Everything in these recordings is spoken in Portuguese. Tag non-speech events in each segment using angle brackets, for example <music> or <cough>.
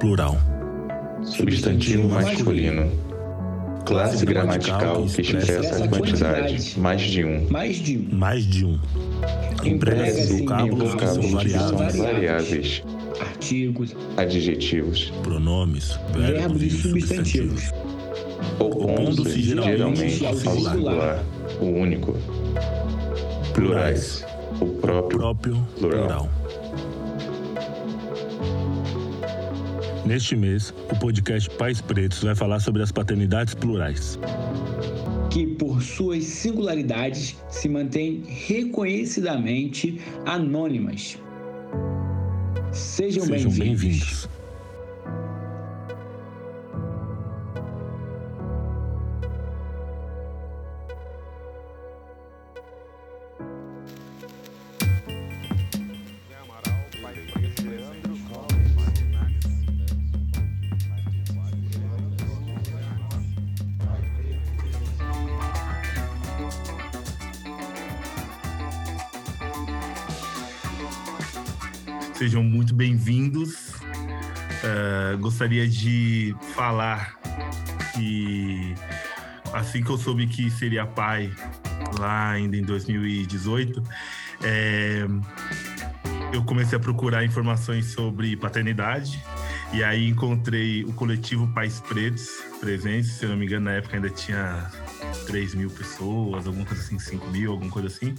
plural. Substantivo masculino. Classe gramatical que expressa a quantidade. Mais de um. Mais de um. Mais de um. Emprega-se Emprega-se em vocábulos que são variáveis, variáveis. Artigos, Adjetivos. pronomes, verbos e substantivos. Opondo-se geralmente ao singular. O único. Plurais. O próprio. próprio Plural. Neste mês, o podcast Pais Pretos vai falar sobre as paternidades plurais. que por suas singularidades se mantêm reconhecidamente anônimas. Sejam, Sejam bem-vindos. bem-vindos. Sejam gostaria de falar que assim que eu soube que seria pai, lá ainda em 2018, eh, eu comecei a procurar informações sobre paternidade e aí encontrei o coletivo Pais Pretos presentes, se eu não me engano, na época ainda tinha 3 mil pessoas, alguma coisa assim, 5 mil, alguma coisa assim.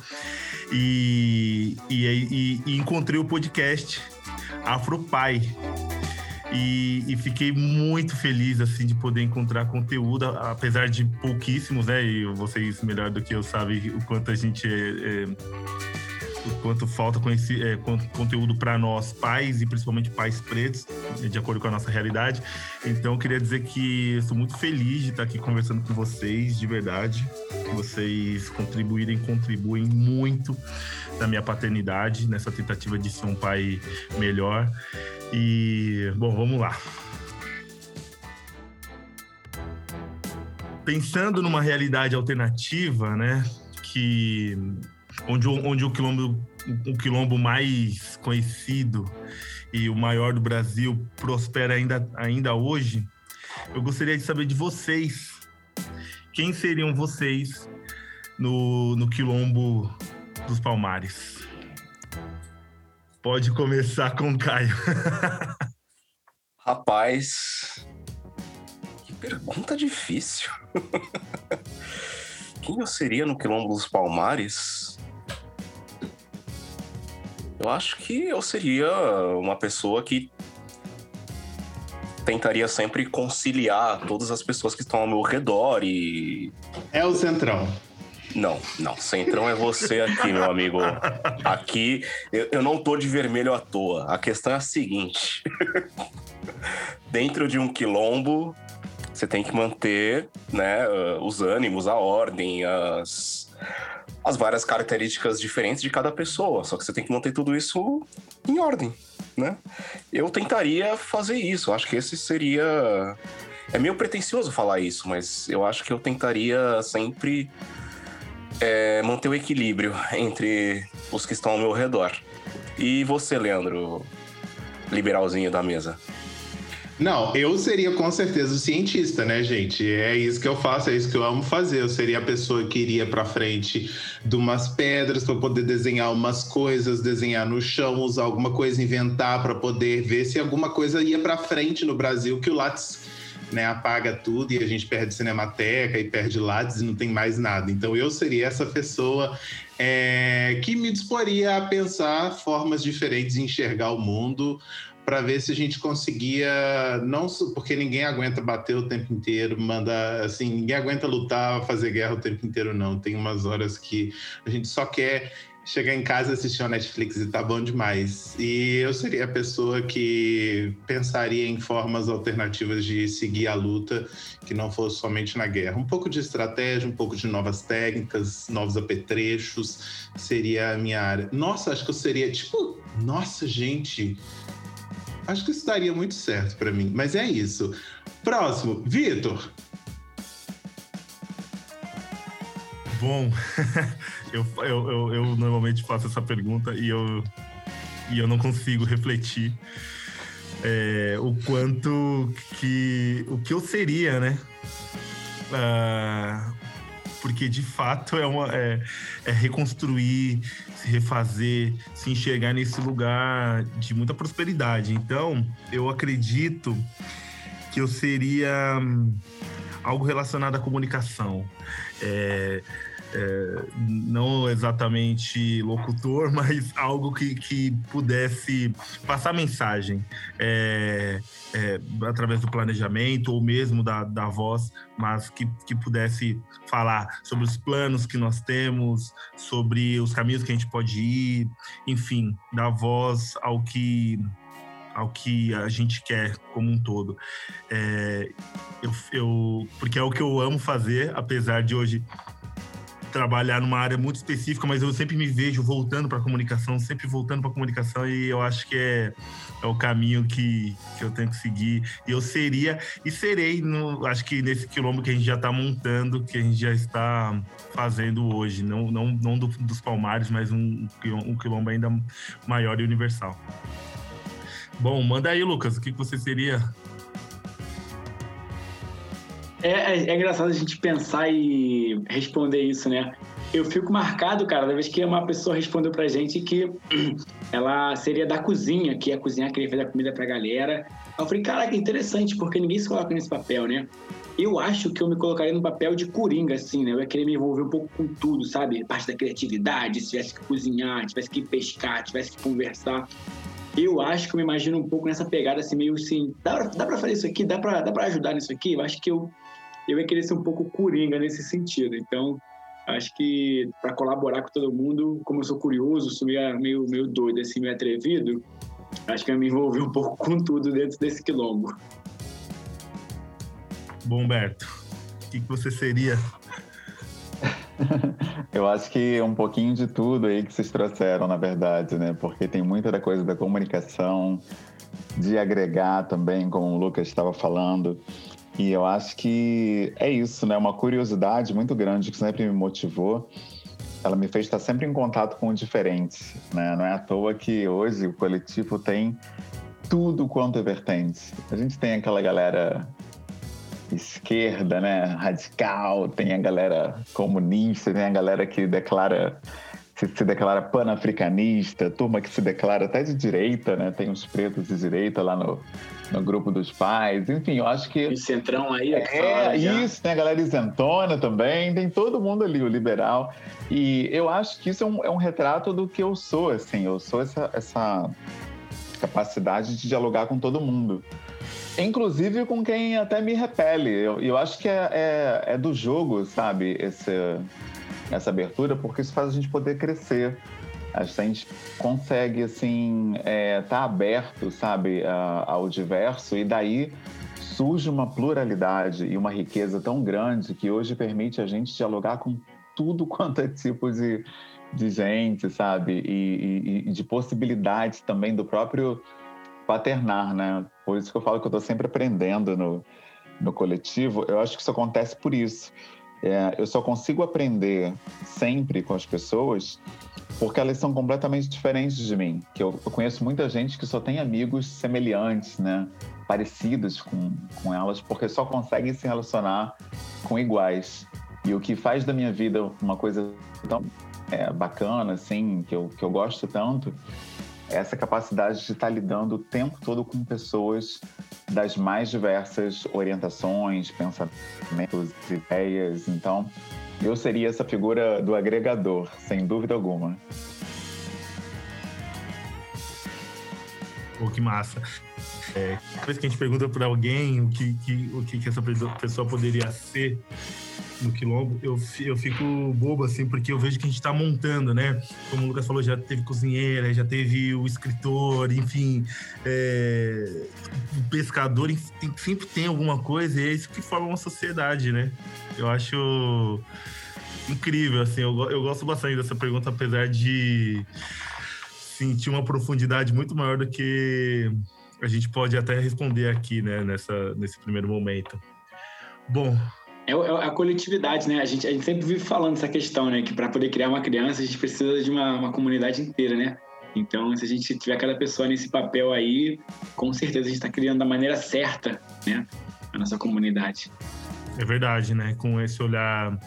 E, e, e, e encontrei o podcast Afropai. E, e fiquei muito feliz assim de poder encontrar conteúdo, apesar de pouquíssimos, né? E vocês melhor do que eu sabem o quanto a gente é, é, o quanto falta conheci- é, con- conteúdo para nós pais e principalmente pais pretos, de acordo com a nossa realidade. Então, queria dizer que eu sou muito feliz de estar aqui conversando com vocês, de verdade. Vocês contribuírem, contribuem muito na minha paternidade, nessa tentativa de ser um pai melhor. E, bom, vamos lá. Pensando numa realidade alternativa, né, que onde, onde o quilombo o quilombo mais conhecido e o maior do Brasil prospera ainda, ainda hoje, eu gostaria de saber de vocês. Quem seriam vocês no, no quilombo dos Palmares? Pode começar com o Caio. <laughs> Rapaz, que pergunta difícil. Quem eu seria no Quilombo dos Palmares? Eu acho que eu seria uma pessoa que tentaria sempre conciliar todas as pessoas que estão ao meu redor e É o Centrão. Não, não. Centrão é você aqui, meu amigo. Aqui, eu, eu não tô de vermelho à toa. A questão é a seguinte: <laughs> dentro de um quilombo, você tem que manter né, uh, os ânimos, a ordem, as, as várias características diferentes de cada pessoa. Só que você tem que manter tudo isso em ordem, né? Eu tentaria fazer isso. Acho que esse seria. É meio pretencioso falar isso, mas eu acho que eu tentaria sempre é, manter o equilíbrio entre os que estão ao meu redor. E você, Leandro, liberalzinho da mesa? Não, eu seria com certeza o cientista, né, gente? É isso que eu faço, é isso que eu amo fazer. Eu seria a pessoa que iria para frente de umas pedras para poder desenhar umas coisas, desenhar no chão, usar alguma coisa, inventar para poder ver se alguma coisa ia para frente no Brasil, que o Lattes né, apaga tudo e a gente perde cinemateca e perde Lattes e não tem mais nada. Então eu seria essa pessoa é, que me disporia a pensar formas diferentes de enxergar o mundo para ver se a gente conseguia não porque ninguém aguenta bater o tempo inteiro, mandar assim, ninguém aguenta lutar, fazer guerra o tempo inteiro não. Tem umas horas que a gente só quer chegar em casa, assistir a Netflix e tá bom demais. E eu seria a pessoa que pensaria em formas alternativas de seguir a luta, que não fosse somente na guerra. Um pouco de estratégia, um pouco de novas técnicas, novos apetrechos, seria a minha área. Nossa, acho que eu seria tipo, nossa, gente, Acho que isso daria muito certo pra mim. Mas é isso. Próximo, Vitor. Bom, <laughs> eu, eu, eu, eu normalmente faço essa pergunta e eu, e eu não consigo refletir é, o quanto que o que eu seria, né? Ah, porque de fato é, uma, é, é, reconstruir, se refazer, se enxergar nesse lugar de muita prosperidade. Então, eu acredito que eu seria hum, algo relacionado à comunicação. É, é, não exatamente locutor, <laughs> mas algo que, que pudesse passar mensagem é, é, através do planejamento ou mesmo da, da voz, mas que, que pudesse falar sobre os planos que nós temos, sobre os caminhos que a gente pode ir, enfim, dar voz ao que ao que a gente quer como um todo. É, eu, eu, porque é o que eu amo fazer, apesar de hoje trabalhar numa área muito específica, mas eu sempre me vejo voltando para a comunicação, sempre voltando para a comunicação e eu acho que é, é o caminho que, que eu tenho que seguir. E eu seria e serei, no, acho que nesse quilombo que a gente já está montando, que a gente já está fazendo hoje, não, não, não do, dos Palmares, mas um, um quilombo ainda maior e universal. Bom, manda aí, Lucas, o que, que você seria é, é, é, engraçado a gente pensar e responder isso, né? Eu fico marcado, cara, da vez que uma pessoa respondeu pra gente que <clears throat> ela seria da cozinha, que ia cozinhar, queria fazer a comida pra galera. Eu falei, caraca, interessante, porque ninguém se coloca nesse papel, né? Eu acho que eu me colocaria no papel de coringa, assim, né? Eu ia querer me envolver um pouco com tudo, sabe? Parte da criatividade, se tivesse que cozinhar, tivesse que pescar, tivesse que conversar. Eu acho que eu me imagino um pouco nessa pegada, assim, meio assim, dá pra, dá pra fazer isso aqui? Dá pra, dá pra ajudar nisso aqui? Eu acho que eu eu ia querer ser um pouco coringa nesse sentido. Então, acho que para colaborar com todo mundo, como eu sou curioso, sou meio, meio, meio doido, assim, meio atrevido, acho que eu me envolvi um pouco com tudo dentro desse quilombo. Bom, Humberto, o que, que você seria? <laughs> Eu acho que um pouquinho de tudo aí que vocês trouxeram, na verdade, né? Porque tem muita da coisa da comunicação, de agregar também, como o Lucas estava falando. E eu acho que é isso, né? Uma curiosidade muito grande que sempre me motivou. Ela me fez estar sempre em contato com o diferente, né? Não é à toa que hoje o coletivo tem tudo quanto é vertente. A gente tem aquela galera esquerda, né, radical, tem a galera comunista, tem a galera que declara se, se declara panafricanista, turma que se declara até de direita, né? Tem os pretos de direita lá no, no grupo dos pais. Enfim, eu acho que. E centrão aí, é, é isso, tem a galera isentona também, tem todo mundo ali, o liberal. E eu acho que isso é um, é um retrato do que eu sou, assim. Eu sou essa, essa capacidade de dialogar com todo mundo. Inclusive com quem até me repele. Eu, eu acho que é, é, é do jogo, sabe? Esse essa abertura, porque isso faz a gente poder crescer. A gente consegue, assim, é, tá aberto, sabe, ao diverso, e daí surge uma pluralidade e uma riqueza tão grande que hoje permite a gente dialogar com tudo <laughs> quanto é tipo de, de gente, sabe? E, e, e de possibilidades também do próprio paternar, né? Por isso que eu falo que eu estou sempre aprendendo no, no coletivo. Eu acho que isso acontece por isso. É, eu só consigo aprender sempre com as pessoas porque elas são completamente diferentes de mim. Que eu, eu conheço muita gente que só tem amigos semelhantes, né? Parecidos com, com elas, porque só conseguem se relacionar com iguais. E o que faz da minha vida uma coisa tão é, bacana, assim, que eu, que eu gosto tanto, essa capacidade de estar lidando o tempo todo com pessoas das mais diversas orientações, pensamentos, ideias. Então, eu seria essa figura do agregador, sem dúvida alguma. Pô, que massa. É, vez que a gente pergunta para alguém o que, que, o que, que essa pessoa poderia ser, no Quilombo, eu, eu fico bobo, assim, porque eu vejo que a gente está montando, né? Como o Lucas falou, já teve cozinheira, já teve o escritor, enfim, é, o pescador, sempre tem alguma coisa, e é isso que forma uma sociedade, né? Eu acho incrível, assim, eu, eu gosto bastante dessa pergunta, apesar de sentir uma profundidade muito maior do que a gente pode até responder aqui, né, nessa, nesse primeiro momento. Bom, é, é a coletividade, né? A gente, a gente sempre vive falando essa questão, né? Que para poder criar uma criança, a gente precisa de uma, uma comunidade inteira, né? Então, se a gente tiver cada pessoa nesse papel aí, com certeza a gente está criando da maneira certa, né, a nossa comunidade. É verdade, né? Com esse olhar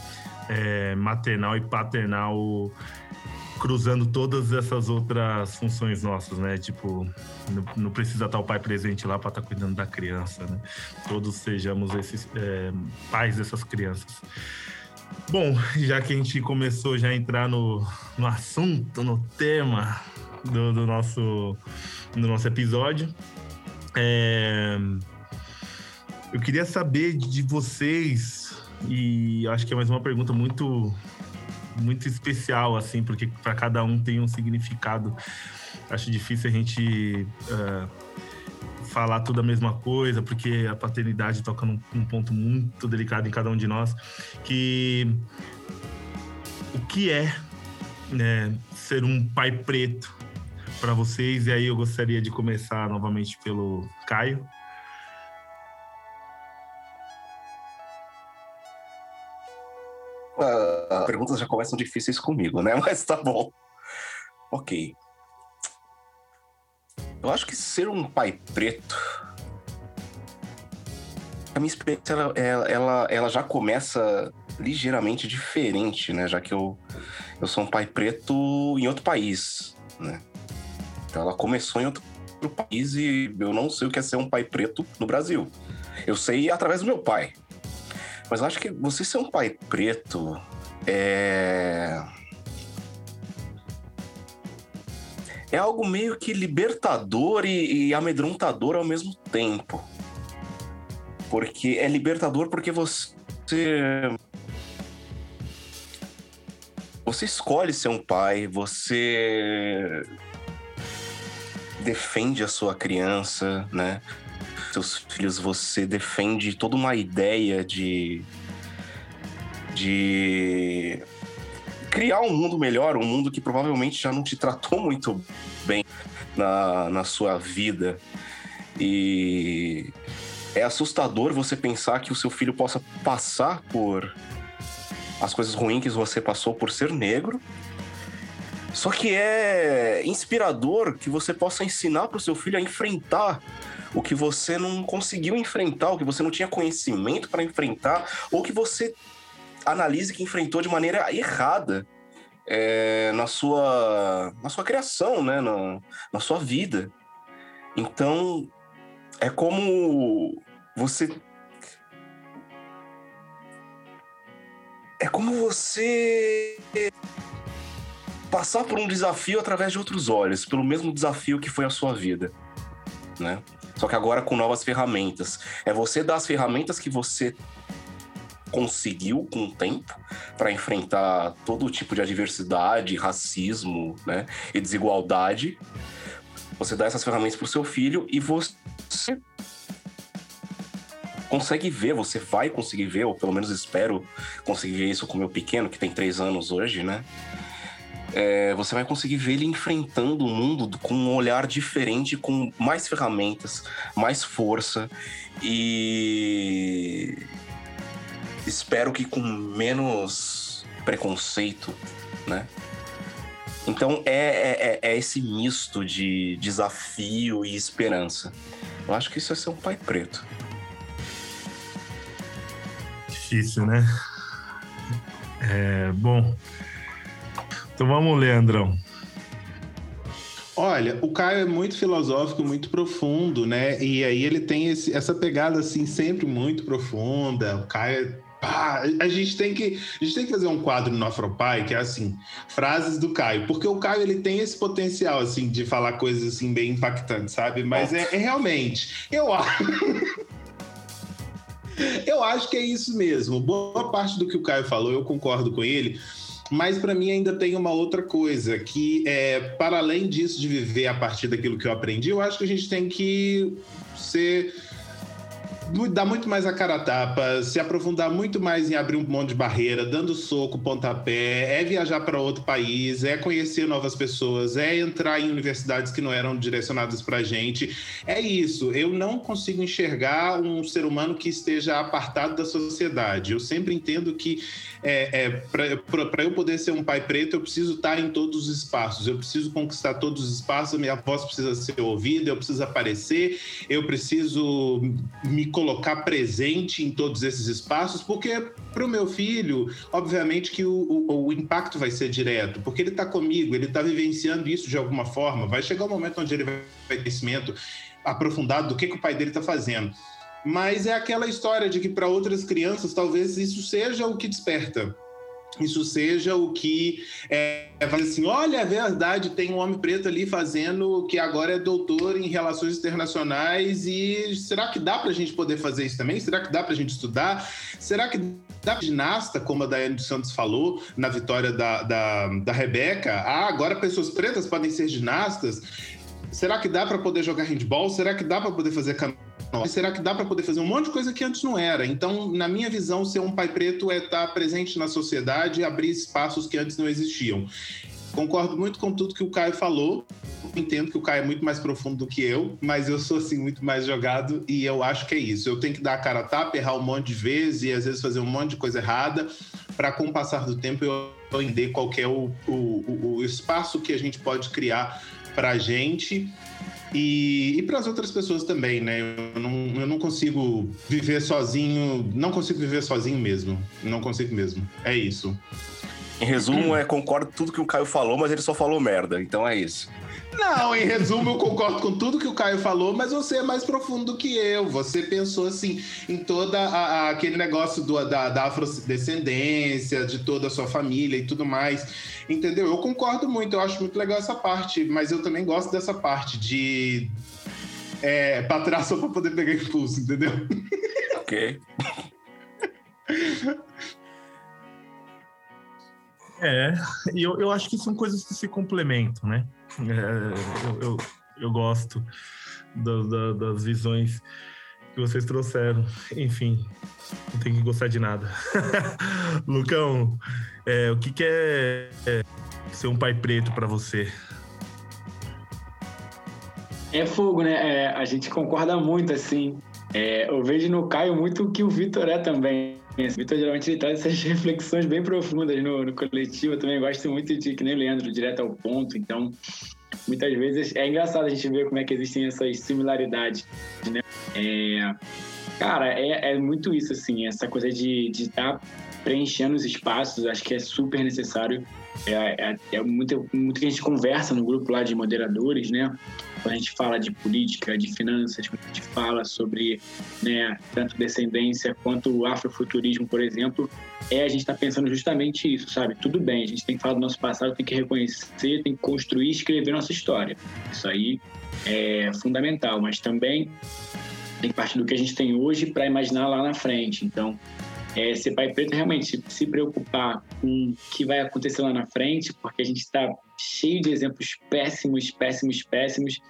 é, maternal e paternal cruzando todas essas outras funções nossas, né? Tipo, não, precisa estar o pai presente lá para estar tá cuidando da criança, né? Todos sejamos esses é, pais dessas crianças. Bom, já que a gente começou já a entrar no, no assunto, no tema do, do nosso, do nosso episódio, é, eu queria saber de vocês, e acho que é mais uma pergunta muito muito especial, assim, porque para cada um tem um significado. Acho difícil a gente uh, falar tudo a mesma coisa, porque a paternidade toca num, num, ponto muito delicado em cada um de nós. Que o que é né, ser um pai preto para vocês? E aí eu gostaria de começar novamente pelo Caio. As perguntas já começam difíceis comigo, né? <laughs> Mas tá bom. Ok. Eu acho que ser um pai preto. A minha experiência ela, ela, ela já começa ligeiramente diferente, né? Já que eu, eu sou um pai preto em outro país, né? Então ela começou em outro país e eu não sei o que é ser um pai preto no Brasil. Eu sei através do meu pai. Mas eu acho que você ser um pai preto é. É algo meio que libertador e, e amedrontador ao mesmo tempo. Porque é libertador porque você. Você escolhe ser um pai, você defende a sua criança, né? seus filhos, você defende toda uma ideia de. De. criar um mundo melhor, um mundo que provavelmente já não te tratou muito bem na, na sua vida. E é assustador você pensar que o seu filho possa passar por as coisas ruins que você passou por ser negro. Só que é inspirador que você possa ensinar para o seu filho a enfrentar o que você não conseguiu enfrentar, o que você não tinha conhecimento para enfrentar, ou que você analise que enfrentou de maneira errada é, na, sua, na sua criação, né? na, na sua vida. Então, é como você. É como você passar por um desafio através de outros olhos, pelo mesmo desafio que foi a sua vida, né? Só que agora com novas ferramentas. É você dar as ferramentas que você conseguiu com o tempo para enfrentar todo tipo de adversidade, racismo, né, e desigualdade. Você dá essas ferramentas para o seu filho e você consegue ver, você vai conseguir ver, ou pelo menos espero conseguir ver isso com o meu pequeno, que tem três anos hoje, né? é, você vai conseguir ver ele enfrentando o mundo com um olhar diferente, com mais ferramentas, mais força e espero que com menos preconceito, né? Então é, é, é, é esse misto de desafio e esperança. Eu acho que isso é ser um pai preto. Difícil, né? É, bom, então vamos, Leandrão. Olha, o Caio é muito filosófico, muito profundo, né? E aí ele tem esse, essa pegada assim sempre muito profunda. O Caio a gente tem que a gente tem que fazer um quadro no Afropai que é assim frases do Caio. Porque o Caio ele tem esse potencial assim de falar coisas assim bem impactantes sabe? Mas é, é realmente eu acho <laughs> eu acho que é isso mesmo. Boa parte do que o Caio falou eu concordo com ele. Mas para mim ainda tem uma outra coisa, que é, para além disso de viver a partir daquilo que eu aprendi, eu acho que a gente tem que ser dar muito mais a cara a tapa, se aprofundar muito mais em abrir um monte de barreira, dando soco, pontapé, é viajar para outro país, é conhecer novas pessoas, é entrar em universidades que não eram direcionadas para gente. É isso. Eu não consigo enxergar um ser humano que esteja apartado da sociedade. Eu sempre entendo que é, é para eu poder ser um pai preto, eu preciso estar em todos os espaços, eu preciso conquistar todos os espaços, minha voz precisa ser ouvida, eu preciso aparecer, eu preciso me colocar presente em todos esses espaços, porque para o meu filho, obviamente que o, o, o, impacto vai ser direto, porque ele está comigo, ele está vivenciando isso de alguma forma, vai chegar um momento onde ele vai ter conhecimento aprofundado do que, que o pai dele está fazendo. Mas é aquela história de que para outras crianças talvez isso seja o que desperta. Isso seja o que é, assim, olha, é verdade, tem um homem preto ali fazendo que agora é doutor em relações internacionais e será que dá para a gente poder fazer isso também? Será que dá para a gente estudar? Será que dá ginasta, como a Daiane dos Santos falou na vitória da, da, da Rebeca? Ah, agora pessoas pretas podem ser ginastas? Será que dá para poder jogar handball? Será que dá para poder fazer canoa? Será que dá para poder fazer um monte de coisa que antes não era? Então, na minha visão, ser um pai preto é estar presente na sociedade e abrir espaços que antes não existiam. Concordo muito com tudo que o Caio falou. Entendo que o Caio é muito mais profundo do que eu, mas eu sou assim muito mais jogado e eu acho que é isso. Eu tenho que dar a cara a tapa, errar um monte de vezes e às vezes fazer um monte de coisa errada para com o passar do tempo eu entender qual é o, o, o espaço que a gente pode criar para a gente e, e para as outras pessoas também, né? Eu não, eu não consigo viver sozinho, não consigo viver sozinho mesmo. Não consigo mesmo. É isso. Em resumo, é concordo com tudo que o Caio falou, mas ele só falou merda. Então é isso. Não, em resumo, eu concordo com tudo que o Caio falou, mas você é mais profundo do que eu. Você pensou assim em toda a, a, aquele negócio do, da, da afrodescendência, de toda a sua família e tudo mais. Entendeu? Eu concordo muito, eu acho muito legal essa parte, mas eu também gosto dessa parte de. É, pra trás só pra poder pegar impulso, entendeu? Ok. É, e eu, eu acho que são coisas que se complementam, né? É, eu, eu, eu, gosto da, da, das visões que vocês trouxeram. Enfim, não tem que gostar de nada. <laughs> Lucão, é, o que, que é, é ser um pai preto para você? É fogo, né? É, a gente concorda muito, assim. É, eu vejo no Caio muito o que o Vitor é também. O Vitor geralmente ele traz essas <laughs> reflexões bem profundas no, no, coletivo. Eu também gosto muito de, que nem o Leandro, direto ao ponto. Então, muitas vezes é engraçado a gente ver como é que existem essas similaridades, né? É, cara, é, é muito isso, assim, essa coisa de estar tá preenchendo os espaços, acho que é super necessário. É, é, é muito, muito que a gente conversa no grupo lá de moderadores, né? quando a gente fala de política, de finanças, quando a gente fala sobre né, tanto descendência quanto afrofuturismo, por exemplo, é a gente está pensando justamente isso, sabe? Tudo bem, a gente tem que falar do nosso passado, tem que reconhecer, tem que construir e escrever nossa história. Isso aí é fundamental, mas também tem partir do que a gente tem hoje para imaginar lá na frente. Então, é, ser pai preto realmente se, se preocupar com o que vai acontecer lá na frente, porque a gente está cheio de exemplos péssimos, péssimos, péssimos,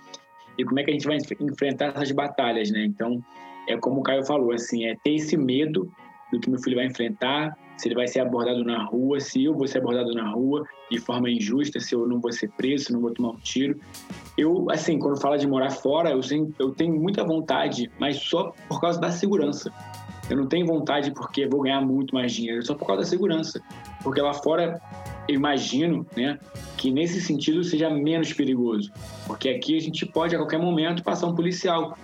e como é que a gente vai enfrentar essas batalhas, né? Então, é como o Caio falou, assim, é ter esse medo do que meu filho vai enfrentar, se ele vai ser abordado na rua, se eu vou ser abordado na rua de forma injusta, se eu não vou ser preso, se não vou tomar um tiro. Eu, assim, quando fala de morar fora, eu, eu tenho muita vontade, mas só por causa da segurança. Eu não tenho vontade porque vou ganhar muito mais dinheiro, só por causa da segurança. Porque lá fora, eu imagino, né, que nesse sentido seja menos perigoso. Porque aqui a gente pode a qualquer momento passar um policial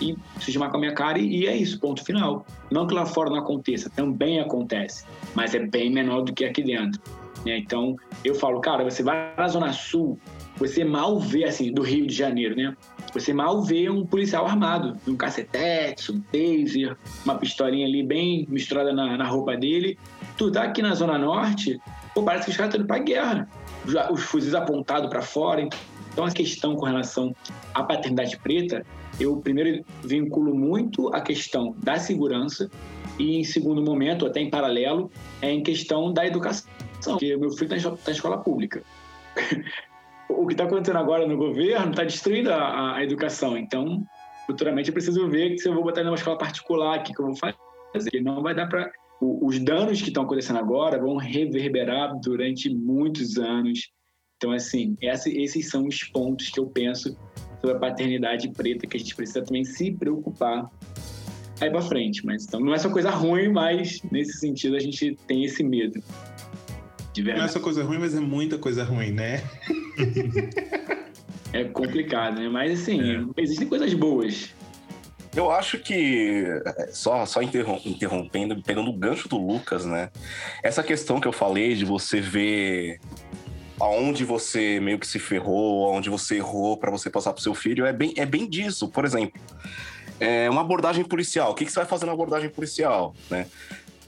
e se chamar com a minha cara e, é isso, ponto final. Não que lá fora não aconteça, também acontece, mas é bem menor do que aqui dentro. Né? Então, eu falo, cara, você vai na Zona Sul, você mal vê, assim, do Rio de Janeiro, né? Você mal vê um policial armado, um cacetete, um taser, uma pistolinha ali bem misturada na, na roupa dele. Tu tá aqui na Zona Norte, pô, parece que os caras estão indo pra guerra. Os fuzis apontados para fora. Então, a questão com relação à paternidade preta, eu primeiro vinculo muito a questão da segurança e, em segundo momento, até em paralelo, é em questão da educação. Porque meu filho está em escola pública. <laughs> o que está acontecendo agora no governo está destruindo a, a, educação. Então, futuramente eu preciso ver se eu vou botar numa escola particular, o que, que eu vou fazer. Não vai dar para. Os danos que estão acontecendo agora vão reverberar durante muitos anos. Então, assim, esses são os pontos que eu penso sobre a paternidade preta que a gente precisa também se preocupar aí para frente. Mas então não é só coisa ruim, mas nesse sentido a gente tem esse medo. Não é só coisa ruim, mas é muita coisa ruim, né? <laughs> é complicado, né? Mas assim, é. existem coisas boas. Eu acho que, só, só interrompendo, pegando o gancho do Lucas, né? Essa questão que eu falei de você ver aonde você meio que se ferrou, aonde você errou para você passar pro seu filho, é bem, é bem disso. Por exemplo, é uma abordagem policial. O que, que você vai fazer na abordagem policial, né?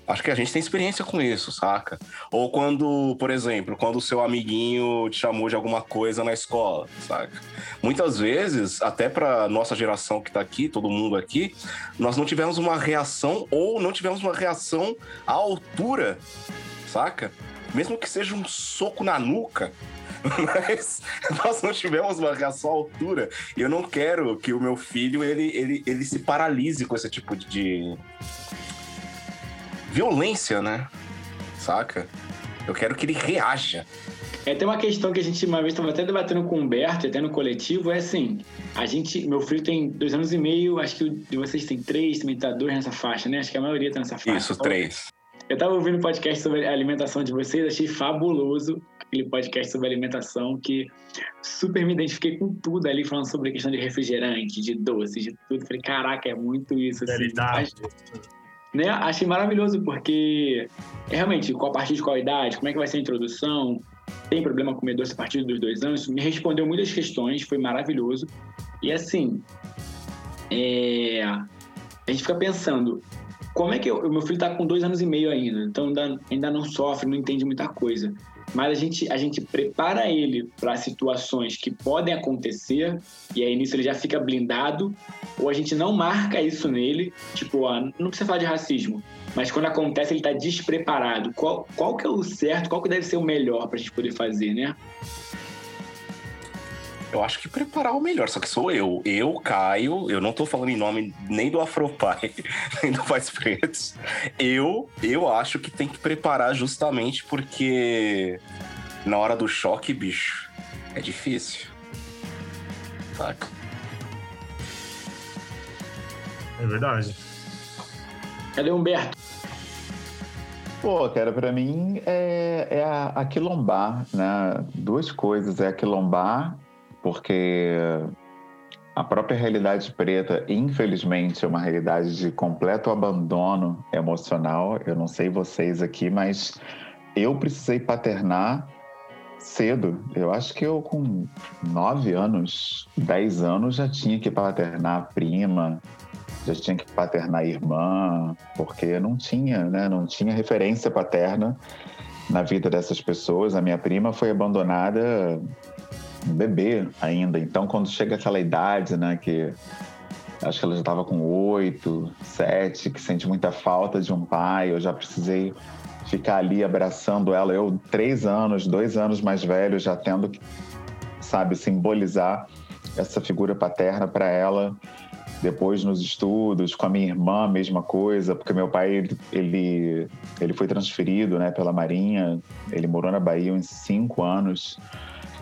Acho que a gente tem experiência com isso, saca? Ou quando, por exemplo, quando o seu amiguinho te chamou de alguma coisa na escola, saca? Muitas vezes, até para nossa geração que tá aqui, todo mundo aqui, nós não tivemos uma reação ou não tivemos uma reação à altura, saca? Mesmo que seja um soco na nuca, <laughs> mas nós não tivemos uma reação à altura. E eu não quero que o meu filho ele, ele, ele se paralise com esse tipo de violência, né? Saca? Eu quero que ele reaja. É, tem uma questão que a gente uma vez estava até debatendo com o Humberto, até no coletivo, é assim, a gente, meu filho tem dois anos e meio, acho que de vocês tem três, também tá dois nessa faixa, né? Acho que a maioria tá nessa faixa. Isso, três. Eu estava ouvindo um podcast sobre a alimentação de vocês, achei fabuloso aquele podcast sobre alimentação que super me identifiquei com tudo ali, falando sobre a questão de refrigerante, de doce, de tudo. Falei, caraca, é muito isso. Assim. Realidade né? Achei maravilhoso, porque realmente, qual a partir de qual idade, como é que vai ser a introdução, tem problema comer doce a partir dos dois anos? Me respondeu muitas questões, foi maravilhoso. E assim, é... a gente fica pensando, como é que o meu filho está com dois anos e meio ainda, então ainda não sofre, não entende muita coisa mas a gente, a gente prepara ele para situações que podem acontecer, e aí nisso ele já fica blindado, ou a gente não marca isso nele, tipo, ó, não precisa falar de racismo, mas quando acontece ele está despreparado. Qual, qual que é o certo, qual que deve ser o melhor para a gente poder fazer, né? Eu acho que preparar o melhor, só que sou eu. Eu, Caio, eu não tô falando em nome nem do Afropai, <laughs> nem do Pais Pretos. Eu, eu acho que tem que preparar justamente porque na hora do choque, bicho, é difícil. Saca? É verdade. Cadê o Humberto? Pô, cara, para mim é, é a, a quilombar, né? Duas coisas, é a quilombar porque a própria realidade preta, infelizmente, é uma realidade de completo abandono emocional. Eu não sei vocês aqui, mas eu precisei paternar cedo. Eu acho que eu, com nove anos, dez anos, já tinha que paternar a prima, já tinha que paternar a irmã, porque não tinha, né? Não tinha referência paterna na vida dessas pessoas. A minha prima foi abandonada bebê ainda. Então, quando chega aquela idade, né, que acho que ela já estava com oito, sete, que sente muita falta de um pai, eu já precisei ficar ali abraçando ela. Eu, três anos, dois anos mais velho, já tendo que, sabe, simbolizar essa figura paterna para ela. Depois nos estudos, com a minha irmã, mesma coisa, porque meu pai, ele, ele foi transferido né, pela Marinha, ele morou na Bahia uns cinco anos.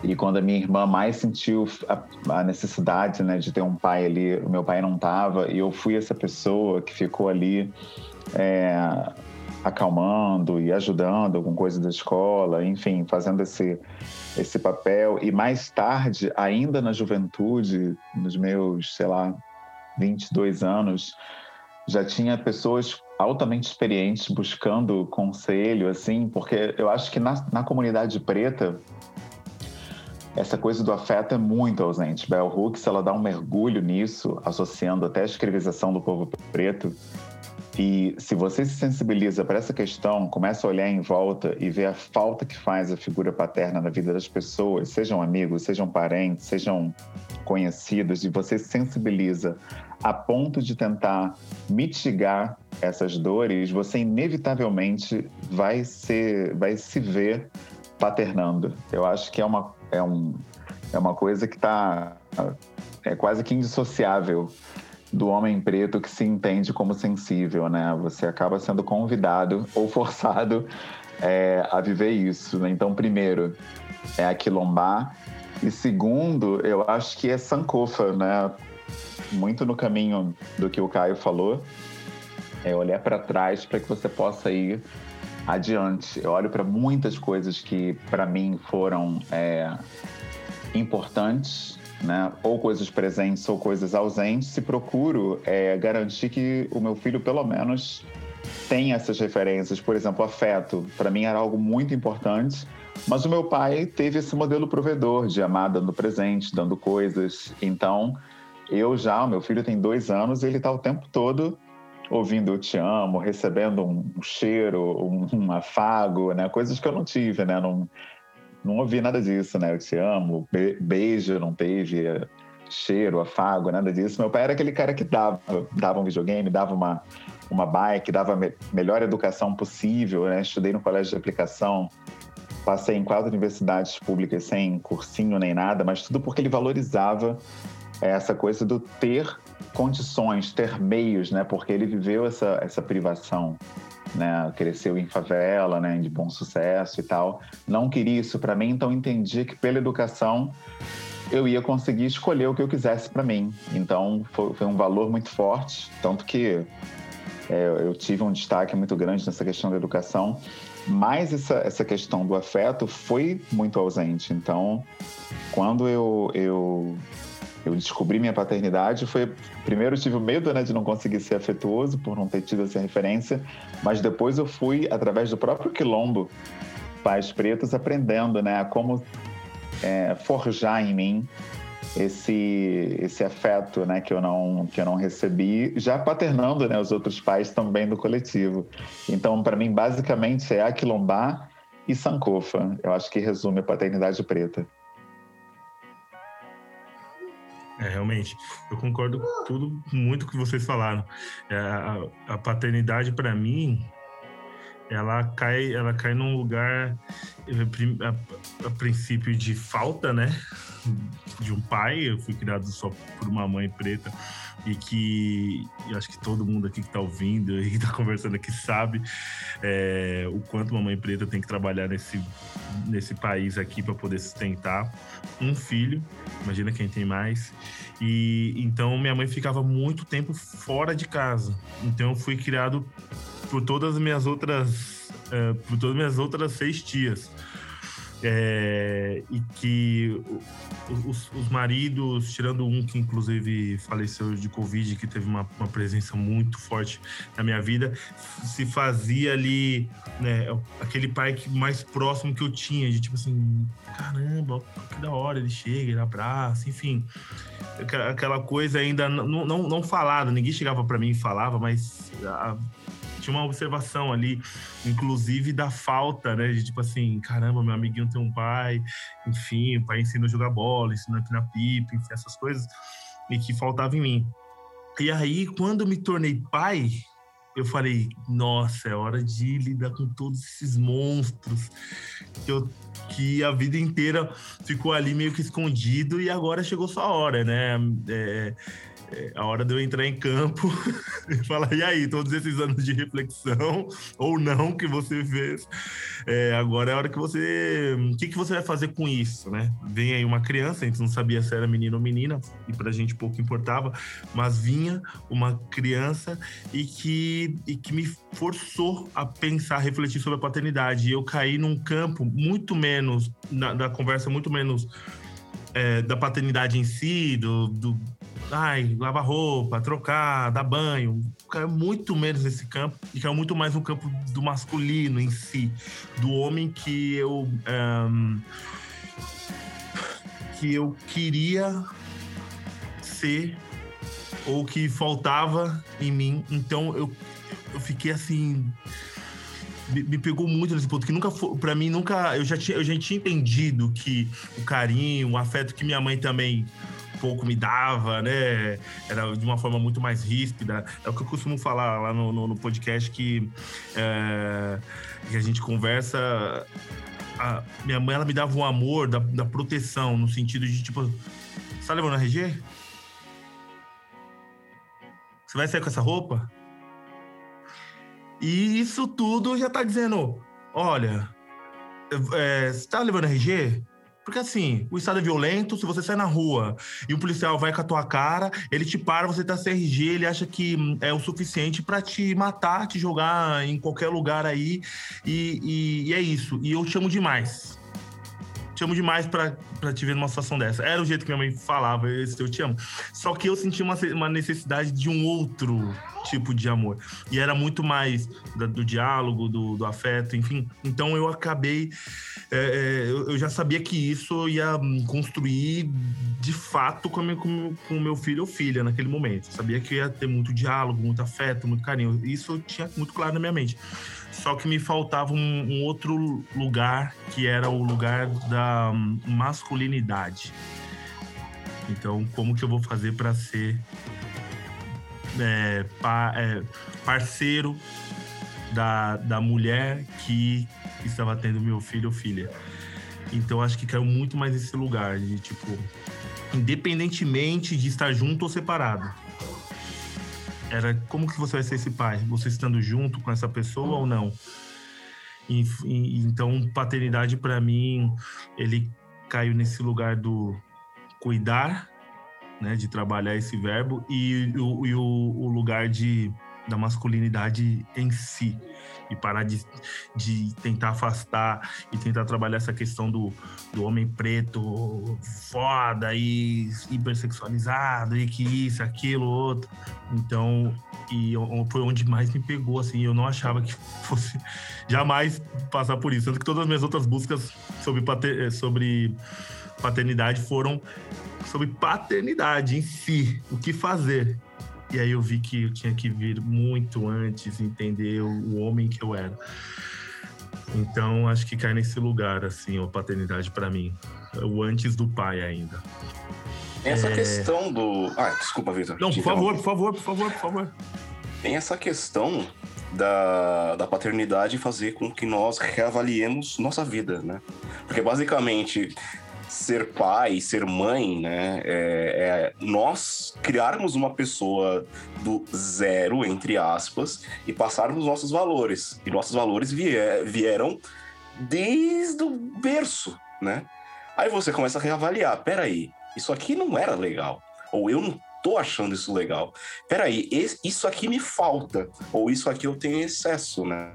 E quando a minha irmã mais sentiu a, a necessidade né, de ter um pai ali, o meu pai não estava, e eu fui essa pessoa que ficou ali é, acalmando e ajudando com coisas da escola, enfim, fazendo esse, esse papel. E mais tarde, ainda na juventude, nos meus, sei lá, 22 anos, já tinha pessoas altamente experientes buscando conselho, assim, porque eu acho que na, na comunidade preta essa coisa do afeto é muito ausente. Bell Hooks ela dá um mergulho nisso, associando até a escravização do povo preto. E se você se sensibiliza para essa questão, começa a olhar em volta e ver a falta que faz a figura paterna na vida das pessoas, sejam amigos, sejam parentes, sejam conhecidos, e você se sensibiliza a ponto de tentar mitigar essas dores, você inevitavelmente vai, ser, vai se ver paternando. Eu acho que é uma é, um, é uma coisa que está é quase que indissociável do homem preto que se entende como sensível, né? Você acaba sendo convidado <laughs> ou forçado é, a viver isso. Né? Então, primeiro, é aquilombar. E segundo, eu acho que é Sankofa, né? Muito no caminho do que o Caio falou. É olhar para trás para que você possa ir adiante. Eu olho para muitas coisas que, para mim, foram é, importantes, né? ou coisas presentes ou coisas ausentes, e procuro é, garantir que o meu filho, pelo menos, tenha essas referências. Por exemplo, afeto, para mim era algo muito importante. Mas o meu pai teve esse modelo provedor de amar dando presente, dando coisas. Então, eu já, o meu filho tem dois anos, ele está o tempo todo ouvindo eu te amo, recebendo um cheiro, um, um, afago, né? Coisas que eu não tive, né? Não, não ouvi nada disso, né? Eu te amo, be beijo não teve, cheiro, afago, nada disso. Meu pai era aquele cara que dava, dava um videogame, dava uma, uma bike, dava a me melhor educação possível, né? Estudei no colégio de aplicação, passei em quatro universidades públicas sem cursinho nem nada, mas tudo porque ele valorizava essa coisa do ter condições, ter meios, né? Porque ele viveu essa, essa privação, né? Cresceu em favela, né? De bom sucesso e tal. Não queria isso para mim, então entendi que pela educação eu ia conseguir escolher o que eu quisesse para mim. Então foi, foi, um valor muito forte, tanto que é, eu tive um destaque muito grande nessa questão da educação. Mas essa, essa questão do afeto foi muito ausente. Então, quando eu, eu eu descobri minha paternidade foi primeiro eu tive o medo né, de não conseguir ser afetuoso por não ter tido essa referência, mas depois eu fui através do próprio quilombo pais pretos aprendendo né, a como é, forjar em mim esse esse afeto né, que eu não que eu não recebi já paternando né, os outros pais também do coletivo. Então para mim basicamente é aquilombar e sankofa eu acho que resume a paternidade preta é, realmente, eu concordo com tudo, muito que vocês falaram. É, a, a, paternidade, para mim, ela cai, ela cai num lugar, eh, a, a, princípio, de falta, né? De um pai. Eu fui criado só por uma mãe preta e que eu acho que todo mundo aqui que está ouvindo e está conversando aqui sabe é, o quanto uma mãe preta tem que trabalhar nesse, nesse país aqui para poder sustentar um filho. Imagina quem tem mais. E então minha mãe ficava muito tempo fora de casa. Então eu fui criado por todas as minhas outras, é, por todas as minhas outras seis tias. É, e que os, os, maridos, tirando um que inclusive faleceu de Covid, que teve uma, uma, presença muito forte na minha vida, se fazia ali né, aquele pai que, mais próximo que eu tinha, de tipo assim, caramba, que da hora, ele chega, ele abraça, enfim, aquela coisa ainda não, não, não falada, ninguém chegava para mim e falava, mas a, tinha uma observação ali, inclusive da falta, né? De tipo assim, caramba, meu amiguinho tem um pai, enfim, o pai ensina a jogar bola, ensina a empinar pipa, enfim, essas coisas, e que faltava em mim. E aí, quando me tornei pai, eu falei, nossa, é hora de lidar com todos esses monstros que, eu, que a vida inteira ficou ali meio que escondido e agora chegou sua hora, né? É, é a hora de eu entrar em campo <laughs> e falar, e aí, todos esses anos de reflexão ou não que você fez, é, agora é a hora que você. O que, que você vai fazer com isso, né? Vem aí uma criança, a gente não sabia se era menino ou menina, e pra gente pouco importava, mas vinha uma criança e que, e que me forçou a pensar, a refletir sobre a paternidade. E eu caí num campo muito menos, na, conversa muito menos é, da paternidade em si, do, do ai, lavar roupa, trocar, dar banho, caiu muito menos nesse campo e caiu muito mais no campo do masculino em si, do homem que eu um, que eu queria ser ou que faltava em mim. Então eu, eu fiquei assim me, pegou muito nesse ponto que nunca para mim nunca eu já tinha eu já tinha entendido que o carinho, o afeto que minha mãe também pouco me dava, né? Era de uma forma muito mais ríspida. É o que eu costumo falar lá no, no, no podcast que, é, que a gente conversa. A minha mãe ela me dava um amor da, da proteção, no sentido de tipo. Você tá levando a RG? Você vai sair com essa roupa? E isso tudo já tá dizendo: olha, é, você tá levando RG? Porque assim, o estado é violento, se você sai na rua e um policial vai com a tua cara, ele te para, você tá CRG, ele acha que hum, é o suficiente para te matar, te jogar em qualquer lugar aí, e, e, e é isso. E eu chamo demais te amo demais pra te ver numa situação dessa. Era o jeito que minha mãe falava, esse eu te amo. Só que eu senti uma, uma necessidade de um outro tipo de amor. E era muito mais do, do diálogo, do, do, afeto, enfim. Então eu acabei. É, é eu, já sabia que isso ia construir de fato com, o meu filho ou filha naquele momento. Eu sabia que ia ter muito diálogo, muito afeto, muito carinho. Isso eu tinha muito claro na minha mente. Só que me faltava um, um outro lugar, que era o lugar da masculinidade. Então, como que eu vou fazer para ser é, pa, é, parceiro da, da mulher que estava tendo meu filho ou filha? Então, acho que caiu muito mais esse lugar de tipo, independentemente de estar junto ou separado era como que você vai ser esse pai? Você estando junto com essa pessoa ou não? E, e, então, paternidade para mim, ele caiu nesse lugar do cuidar, né, de trabalhar esse verbo e, e, o, o lugar de da masculinidade em si e parar de, de tentar afastar e tentar trabalhar essa questão do, do homem preto foda e hipersexualizado e que isso, aquilo, outro. Então, e foi onde mais me pegou, assim, eu não achava que fosse jamais passar por isso. Tanto que todas as minhas outras buscas sobre, pater, sobre paternidade foram sobre paternidade em si, o que fazer. E aí eu vi que eu tinha que vir muito antes entender o, homem que eu era. Então acho que cai nesse lugar assim, a paternidade para mim, o antes do pai ainda. Essa é... questão do, ah, desculpa, Vitor. Não, por favor, por favor, por favor, por favor. Tem essa questão da, da paternidade fazer com que nós reavaliemos nossa vida, né? Porque basicamente ser pai, ser mãe, né? É, é, nós criarmos uma pessoa do zero, entre aspas, e passarmos nossos valores. E nossos valores vier, vieram desde o berço, né? Aí você começa a reavaliar. Peraí, isso aqui não era legal. Ou eu não tô achando isso legal. Peraí, isso aqui me falta. Ou isso aqui eu tenho excesso, né?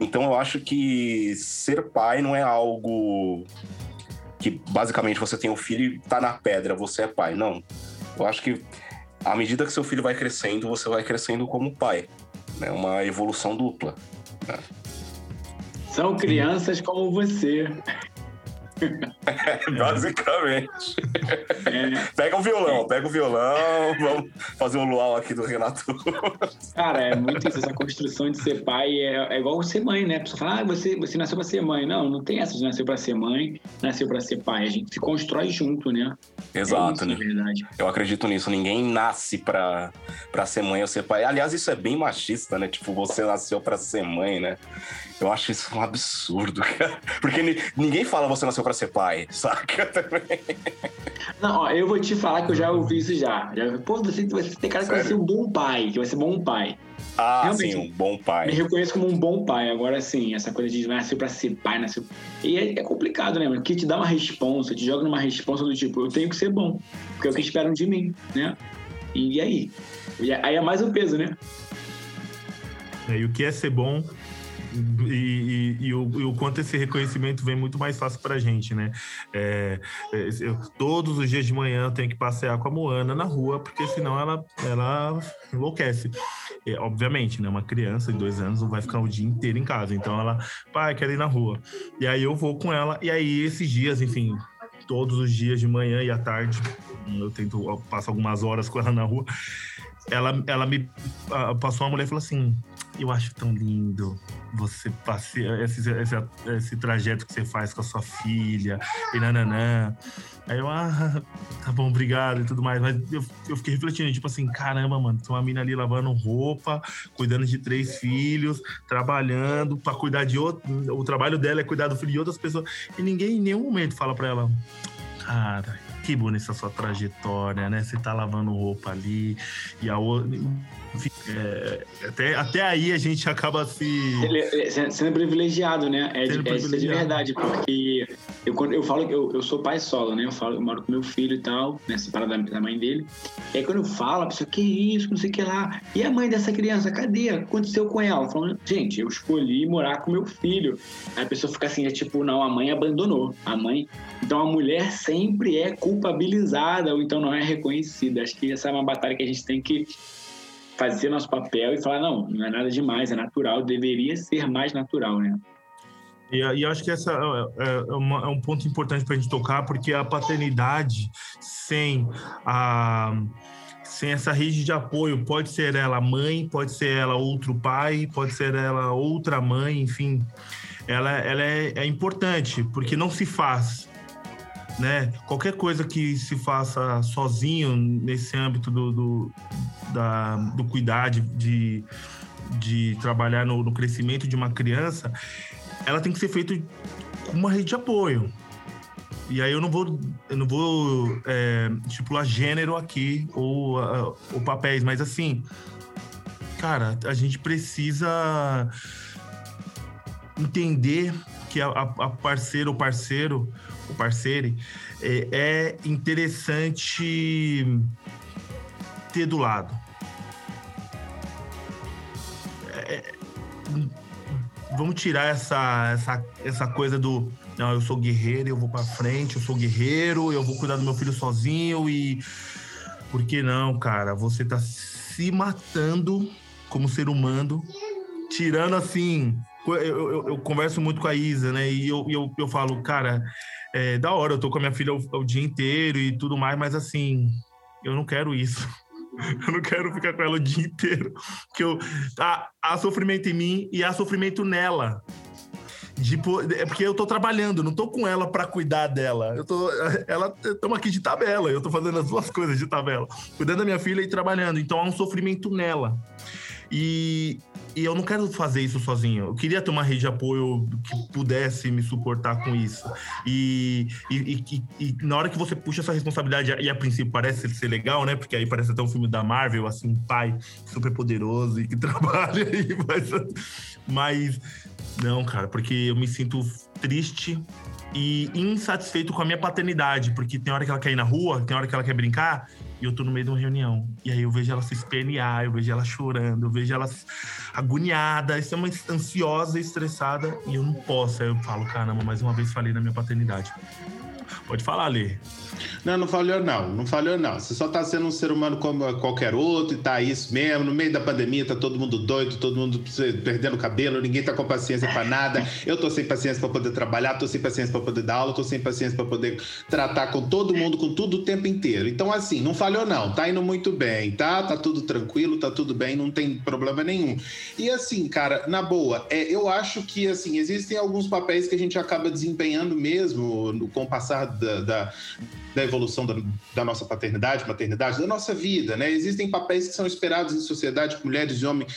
Então eu acho que ser pai não é algo que basicamente você tem um filho e tá na pedra, você é pai. Não. Eu acho que à medida que seu filho vai crescendo, você vai crescendo como pai. É né? uma evolução dupla. Né? São crianças como você. <laughs> Basicamente. É. Pega o violão, pega o violão, vamos fazer um luau aqui do Renato. Cara, é muito isso. Essa construção de ser pai é, é igual ser mãe, né? A pessoa fala, ah, você, você nasceu pra ser mãe. Não, não tem essa de nasceu pra ser mãe, nasceu pra ser pai. A gente se constrói junto, né? Exato, é isso, né? verdade. Eu acredito nisso. Ninguém nasce pra, pra ser mãe ou ser pai. Aliás, isso é bem machista, né? Tipo, você nasceu pra ser mãe, né? Eu acho isso um absurdo, cara. Porque ninguém fala você nasceu pra ser pai, saca? <laughs> Não, ó, eu vou te falar que eu já ouvi isso já. já Pô, você, você tem cara que vai ser um bom pai, que vai ser bom pai. Ah, Realmente, sim, um bom pai. Me reconheço como um bom pai. Agora, sim, essa coisa de nascer pra ser pai, nasceu. E é, é complicado, né, mano? Porque te dá uma responsa, te joga numa responsa do tipo, eu tenho que ser bom, porque é o que esperam de mim, né? E aí? E aí é mais o peso, né? É, e o que é ser bom e, e, e, o, e, o, quanto esse reconhecimento vem muito mais fácil para a gente, né? É, é, eu, todos os dias de manhã eu tenho que passear com a Moana na rua, porque senão ela, ela enlouquece. É, obviamente, né? Uma criança de dois anos não vai ficar o dia inteiro em casa, então ela, pai, quero ir na rua. E aí eu vou com ela, e aí esses dias, enfim, todos os dias de manhã e à tarde, eu tento, eu passo algumas horas com ela na rua. Ela, ela me passou uma mulher e falou assim: Eu acho tão lindo você passeia, esse, esse, esse, trajeto que você faz com a sua filha, e nananã. Aí eu, ah, tá bom, obrigado e tudo mais. Mas eu, eu fiquei refletindo, tipo assim, caramba, mano, tem uma mina ali lavando roupa, cuidando de três filhos, trabalhando para cuidar de outro. O trabalho dela é cuidar do filho de outras pessoas. E ninguém em nenhum momento fala para ela, cara, que bonita essa sua trajetória, né? Você tá lavando roupa ali e a outra. Enfim, é, até, até aí a gente acaba se. É, sendo privilegiado, né? É, de, é de verdade, porque eu, quando eu falo que eu, eu sou pai solo, né? Eu falo, eu moro com meu filho e tal, né? Separado da, da mãe dele. E aí quando eu falo, a pessoa, que isso, não sei o que lá. E a mãe dessa criança, cadê? O que aconteceu com ela? Falando, gente, eu escolhi morar com meu filho. Aí a pessoa fica assim, é tipo, não, a mãe abandonou. A mãe. Então a mulher sempre é culpabilizada ou então não é reconhecida. Acho que essa é uma batalha que a gente tem que fazer nosso papel e falar, não, não é nada demais, é natural, deveria ser mais natural, né? E, e acho que essa é, é, é uma, é um ponto importante para a gente tocar, porque a paternidade sem a sem essa rede de apoio, pode ser ela mãe, pode ser ela outro pai, pode ser ela outra mãe, enfim, ela, ela é, é importante, porque não se faz né? Qualquer coisa que se faça sozinho nesse âmbito do, do, da, do cuidar de, de, de trabalhar no, no, crescimento de uma criança, ela tem que ser feita com uma rede de apoio. E aí eu não vou, eu não vou é, estipular gênero aqui ou, uh, ou papéis, mas assim, cara, a gente precisa entender que a, a parceira ou parceiro, o parceiro, é, é interessante ter do lado. É, vamos tirar essa, essa, essa coisa do não, eu sou guerreiro, eu vou para frente, eu sou guerreiro, eu vou cuidar do meu filho sozinho e por que não, cara? Você tá se matando como ser humano, tirando assim. Eu, eu, eu converso muito com a Isa, né? E eu, eu, eu falo, cara, é da hora, eu tô com a minha filha o, o dia inteiro e tudo mais, mas assim, eu não quero isso. <laughs> Eu não quero ficar com ela o dia inteiro. Porque eu, há, há sofrimento em mim e há sofrimento nela. Tipo, é porque eu tô trabalhando, não tô com ela para cuidar dela. Eu tô, <laughs> ela, estamos aqui de tabela, eu tô fazendo as duas coisas de tabela, cuidando da minha filha e trabalhando. Então há um sofrimento nela. E, e eu não quero fazer isso sozinho. Eu queria ter uma rede de apoio que pudesse me suportar com isso. E, e, e, e na hora que você puxa essa responsabilidade, e a princípio parece ser legal, né? Porque aí parece até um filme da Marvel, assim, um pai super poderoso e que <laughs> trabalha e faz. Mas não, cara, porque eu me sinto triste e insatisfeito com a minha paternidade, porque tem hora que ela quer ir na rua, tem hora que ela quer brincar, e eu tô no meio de uma reunião. E aí eu vejo ela se espernear, eu vejo ela chorando, eu vejo ela agoniada, extremamente ansiosa e estressada, e eu não posso. Aí eu falo, caramba, mais uma vez falei na minha paternidade. Pode falar, Lê. Não, não falhou não, não falhou não. Você só tá sendo um ser humano como qualquer outro e tá isso mesmo. No meio da pandemia tá todo mundo doido, todo mundo perdendo cabelo, ninguém tá com paciência para nada. Eu tô sem paciência para poder trabalhar, tô sem paciência para poder dar aula, tô sem paciência para poder tratar com todo mundo, com tudo o tempo inteiro. Então assim, não falhou não, tá indo muito bem, tá? Tá tudo tranquilo, tá tudo bem, não tem problema nenhum. E assim, cara, na boa, é, eu acho que assim, existem alguns papéis que a gente acaba desempenhando mesmo com o passar da, da da evolução da, da, nossa paternidade, maternidade, da nossa vida, né? Existem papéis que são esperados em sociedade, mulheres e homens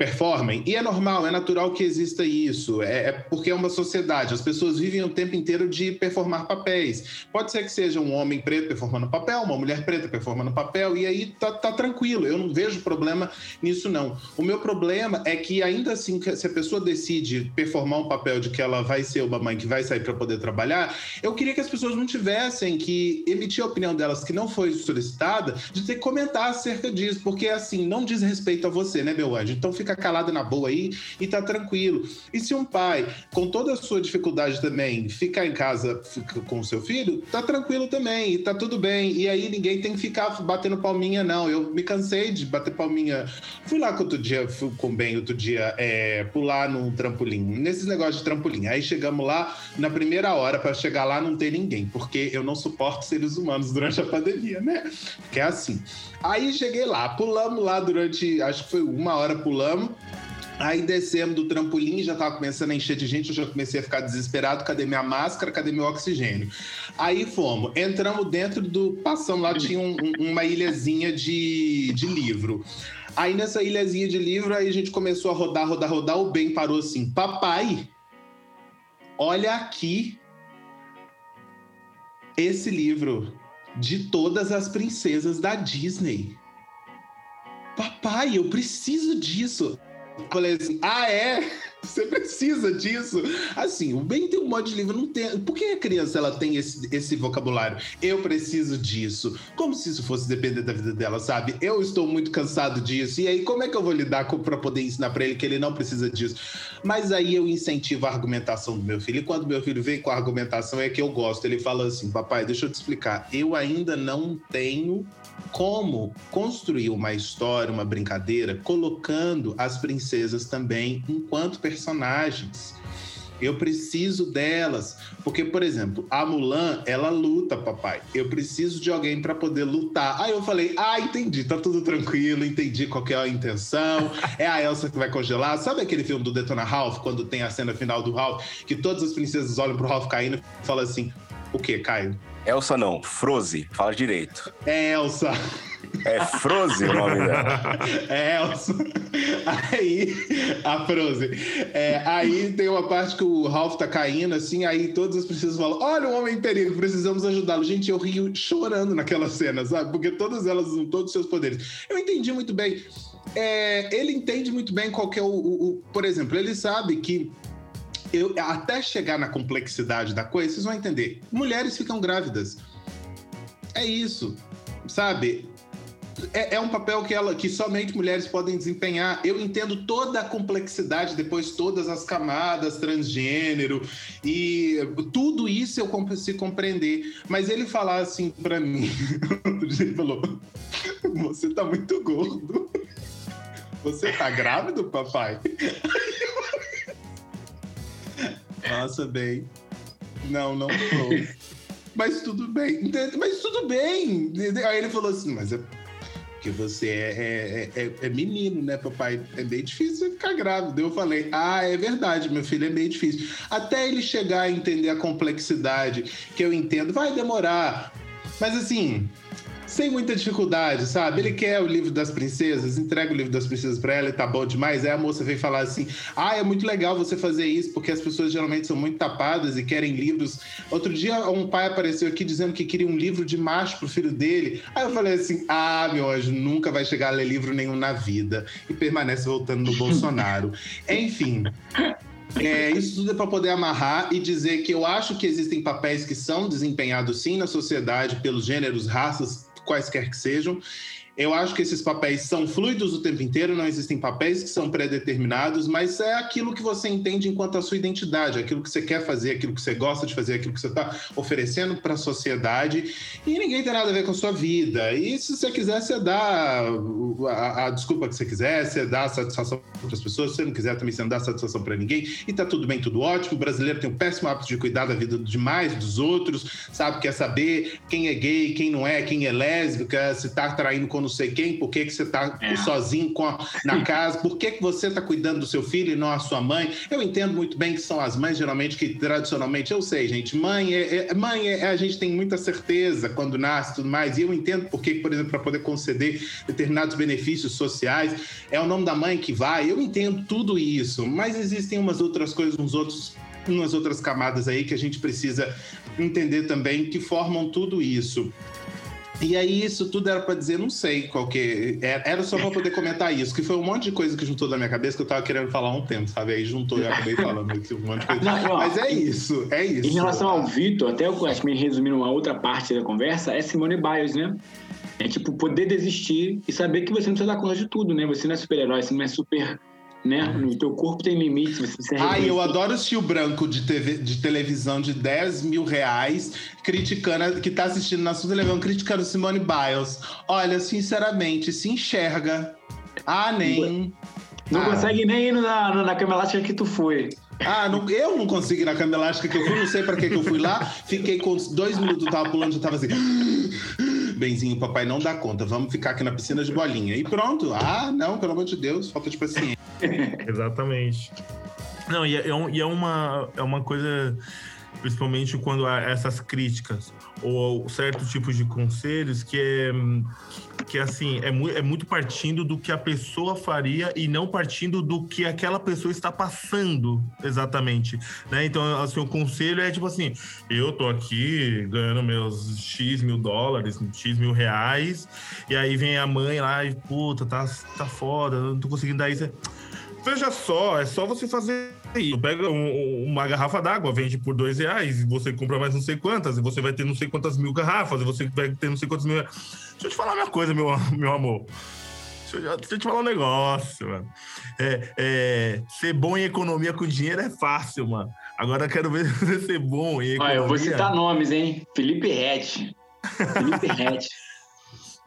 performem. E é normal, é natural que exista isso. É, é, porque é uma sociedade. As pessoas vivem o tempo inteiro de performar papéis. Pode ser que seja um homem preto performando papel, uma mulher preta performando papel, e aí tá, tá tranquilo. Eu não vejo problema nisso, não. O meu problema é que, ainda assim, se a pessoa decide performar um papel de que ela vai ser uma mãe que vai sair para poder trabalhar, eu queria que as pessoas não tivessem que emitir a opinião delas que não foi solicitada, de ter que comentar acerca disso, porque assim, não diz respeito a você, né, meu anjo? Então fica fica calado na boa aí e tá tranquilo. E se um pai, com toda a sua dificuldade também, ficar em casa com o seu filho, tá tranquilo também, e tá tudo bem. E aí ninguém tem que ficar batendo palminha, não. Eu me cansei de bater palminha. Fui lá outro dia, fui com bem outro dia, é, pular num trampolim, nesses negócios de trampolim. Aí chegamos lá, na primeira hora, para chegar lá não tem ninguém, porque eu não suporto seres humanos durante a pandemia, né? Que é assim. Aí cheguei lá, pulamos lá durante, acho que foi uma hora pulamos. Aí descemos do trampolim, já tava começando a encher de gente, eu já comecei a ficar desesperado. Cadê minha máscara? Cadê meu oxigênio? Aí fomos, entramos dentro do. Passamos lá, tinha um, uma ilhazinha de, de livro. Aí nessa ilhazinha de livro, aí a gente começou a rodar, rodar, rodar. O Ben parou assim: Papai, olha aqui esse livro de todas as princesas da Disney. Papai, eu preciso disso. Falei assim: ah, é? <laughs> Você precisa disso? Assim, o bem tem um monte de livro, não tem. Por que a criança ela tem esse, esse vocabulário? Eu preciso disso. Como se isso fosse depender da vida dela, sabe? Eu estou muito cansado disso. E aí, como é que eu vou lidar para poder ensinar para ele que ele não precisa disso? Mas aí eu incentivo a argumentação do meu filho. E quando meu filho vem com a argumentação, é que eu gosto. Ele fala assim: papai, deixa eu te explicar. Eu ainda não tenho como construir uma história, uma brincadeira, colocando as princesas também enquanto personagens. Eu preciso delas, porque por exemplo, a Mulan, ela luta, papai. Eu preciso de alguém para poder lutar. Aí eu falei: "Ah, entendi, tá tudo tranquilo, entendi qual é a intenção. É a Elsa que vai congelar. Sabe aquele filme do Detona Ralph quando tem a cena final do Ralph que todas as princesas olham pro Ralph caindo e falam assim: "O que, Caio?" Elsa não, Froze, fala direito. É Elsa. É Froze o nome dela. <laughs> É Elsa. Aí, a Froze. É, aí tem uma parte que o Ralph tá caindo, assim, aí todas as princesas falam: Olha o homem em perigo, precisamos ajudá-lo. Gente, eu rio chorando naquela cena, sabe? Porque todas elas usam todos os seus poderes. Eu entendi muito bem. É, ele entende muito bem qual que é o, o, o. Por exemplo, ele sabe que eu, até chegar na complexidade da coisa, vocês vão entender. Mulheres ficam grávidas. É isso, sabe? É, é, um papel que, ela, que somente mulheres podem desempenhar. Eu entendo toda a complexidade, depois todas as camadas, transgênero e tudo isso eu consigo compreender. Mas ele falar assim para mim, <laughs> ele falou: Você tá muito gordo. Você tá grávido, papai? Nossa, bem. Não, não tô. mas tudo bem. Mas tudo bem. Aí ele falou assim, mas é porque você é, é, é, é, menino, né, papai? É bem difícil ficar grávido. Eu falei, ah, é verdade, meu filho, é bem difícil. Até ele chegar a entender a complexidade, que eu entendo, vai demorar. Mas assim, sem muita dificuldade, sabe? Ele quer o livro das princesas, entrega o livro das princesas para ela e tá bom demais. Aí a moça vem falar assim: ah, é muito legal você fazer isso, porque as pessoas geralmente são muito tapadas e querem livros. Outro dia, um pai apareceu aqui dizendo que queria um livro de macho pro filho dele. Aí eu falei assim: ah, meu anjo, nunca vai chegar a ler livro nenhum na vida. E permanece voltando no Bolsonaro. <laughs> Enfim. É, isso tudo é para poder amarrar e dizer que eu acho que existem papéis que são desempenhados sim na sociedade pelos gêneros, raças, quaisquer que sejam, eu acho que esses papéis são fluidos o tempo inteiro, não existem papéis que são pré-determinados, mas é aquilo que você entende enquanto a sua identidade, aquilo que você quer fazer, aquilo que você gosta de fazer, aquilo que você está oferecendo para a sociedade, e ninguém tem nada a ver com a sua vida. E se você quiser, você dá a, a desculpa que você quiser, você dá a satisfação para as pessoas, se você não quiser também, você não dá satisfação para ninguém, e tá tudo bem, tudo ótimo. O brasileiro tem um péssimo hábito de cuidar da vida demais dos outros, sabe? Quer saber quem é gay, quem não é, quem é lésbica, se tá traindo não sei quem, por que, que você está é. sozinho com na <laughs> casa, por que, que você está cuidando do seu filho e não a sua mãe. Eu entendo muito bem que são as mães, geralmente, que tradicionalmente, eu sei, gente, mãe é, é mãe é, a gente tem muita certeza quando nasce e tudo mais, e eu entendo por que, por exemplo, para poder conceder determinados benefícios sociais, é o nome da mãe que vai, eu entendo tudo isso, mas existem umas outras coisas, uns outros umas outras camadas aí que a gente precisa entender também que formam tudo isso. E aí, isso tudo era para dizer, não sei qual que. É, era só para poder comentar isso, que foi um monte de coisa que juntou da minha cabeça que eu tava querendo falar há um tempo, sabe? Aí juntou e eu acabei falando aqui um monte de coisa. Não, Mas é isso, é isso. Em relação ao Vitor, até eu acho que me resumindo uma outra parte da conversa, é Simone Biles, né? É tipo, poder desistir e saber que você não precisa dar conta de tudo, né? Você não é super-herói, você não é super né? No teu corpo tem limites. Você Ai, eu adoro o tio branco de, TV, de televisão de 10 mil reais criticando, que tá assistindo na sua televisão, criticando Simone Biles. Olha, sinceramente, se enxerga. Ah, nem. Não ah. consegue nem ir na, na, cama elástica que tu foi. Ah, não, eu não consegui ir na cama elástica que eu fui, não sei pra que, que eu fui lá. Fiquei com dois minutos, tava pulando, já tava assim. Benzinho, papai não dá conta, vamos ficar aqui na piscina de bolinha. E pronto. Ah, não, pelo amor de Deus, falta de paciência. <laughs> Exatamente. Não, e é, é, e é, uma, é uma coisa, principalmente quando há essas críticas ou certos tipos de conselhos que é que assim, é, mu é muito partindo do que a pessoa faria e não partindo do que aquela pessoa está passando exatamente, né? Então, assim, o conselho é tipo assim, eu tô aqui ganhando meus X mil dólares, X mil reais, e aí vem a mãe lá e, puta, tá, tá foda, não tô conseguindo dar isso. Veja só, é só você fazer isso. Pega um, uma garrafa d'água, vende por dois reais, e você compra mais não sei quantas, e você vai ter não sei quantas mil garrafas, e você vai ter não sei quantos mil. Deixa eu te falar uma coisa, meu, meu amor. Deixa eu, deixa eu te falar um negócio, mano. É, é, ser bom em economia com dinheiro é fácil, mano. Agora eu quero ver <laughs> você ser bom em economia. Olha, eu vou citar nomes, hein? Felipe Rett. Felipe <laughs> Rett.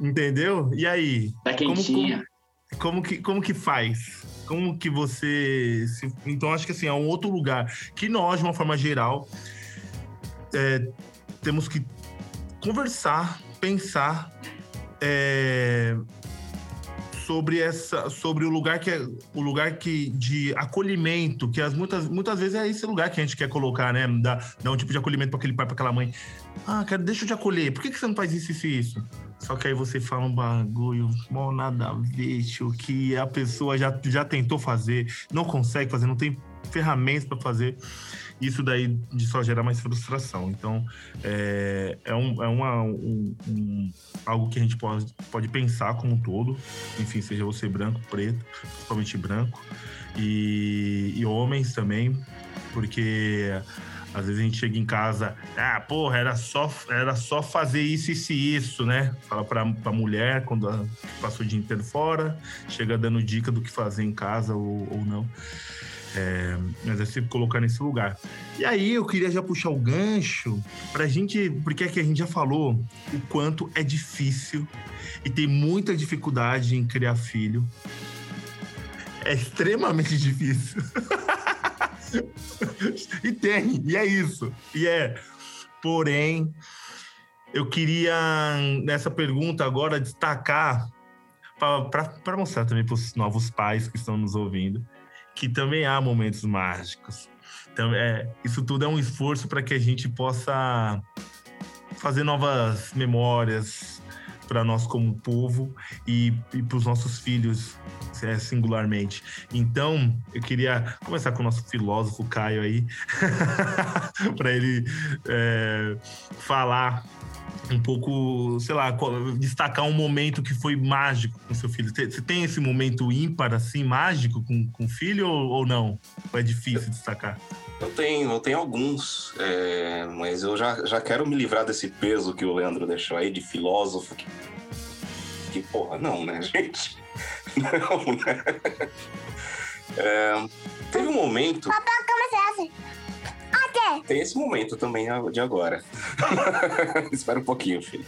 Entendeu? E aí? Tá quentinha. Como, como, que, como que faz? Como que você. Se... Então, acho que assim, é um outro lugar que nós, de uma forma geral, é, temos que conversar, pensar é, sobre essa sobre o lugar que é o lugar que de acolhimento que as muitas muitas vezes é esse lugar que a gente quer colocar né dar, dar um tipo de acolhimento para aquele pai para aquela mãe ah cara deixa eu te acolher por que, que você não faz isso isso e isso só que aí você fala um bagulho mal nada a que a pessoa já já tentou fazer não consegue fazer não tem ferramentas para fazer isso daí de só gerar mais frustração. Então, é, é, um, é uma, um, um, algo que a gente pode, pode pensar como um todo, enfim, seja você branco, preto, principalmente branco, e, e homens também, porque às vezes a gente chega em casa, ah, porra, era só, era só fazer isso, isso e isso, né? Fala pra, pra mulher quando passou o dia inteiro fora, chega dando dica do que fazer em casa ou, ou não. É, mas é sempre colocar nesse lugar. E aí eu queria já puxar o gancho pra gente, porque é que a gente já falou o quanto é difícil e tem muita dificuldade em criar filho. É extremamente <laughs> difícil. <laughs> e tem, e é isso. E é. Porém, eu queria nessa pergunta agora destacar para mostrar também para os novos pais que estão nos ouvindo que também há momentos mágicos. Então, é, isso tudo é um esforço para que a gente possa fazer novas memórias para nós como povo e, e para os nossos filhos é, singularmente. Então, eu queria começar com o nosso filósofo Caio aí, <laughs> para ele é, falar um pouco, sei lá, destacar um momento que foi mágico com seu filho. Você tem esse momento ímpar, assim, mágico com, com o filho ou, ou não? Ou é difícil destacar? Eu tenho, eu tenho alguns, é, mas eu já, já quero me livrar desse peso que o Leandro deixou aí de filósofo. Que, que porra, não, né, <laughs> gente? Não, né? É, teve um momento. Papai, como é tem esse momento também de agora. <laughs> Espera um pouquinho, filho.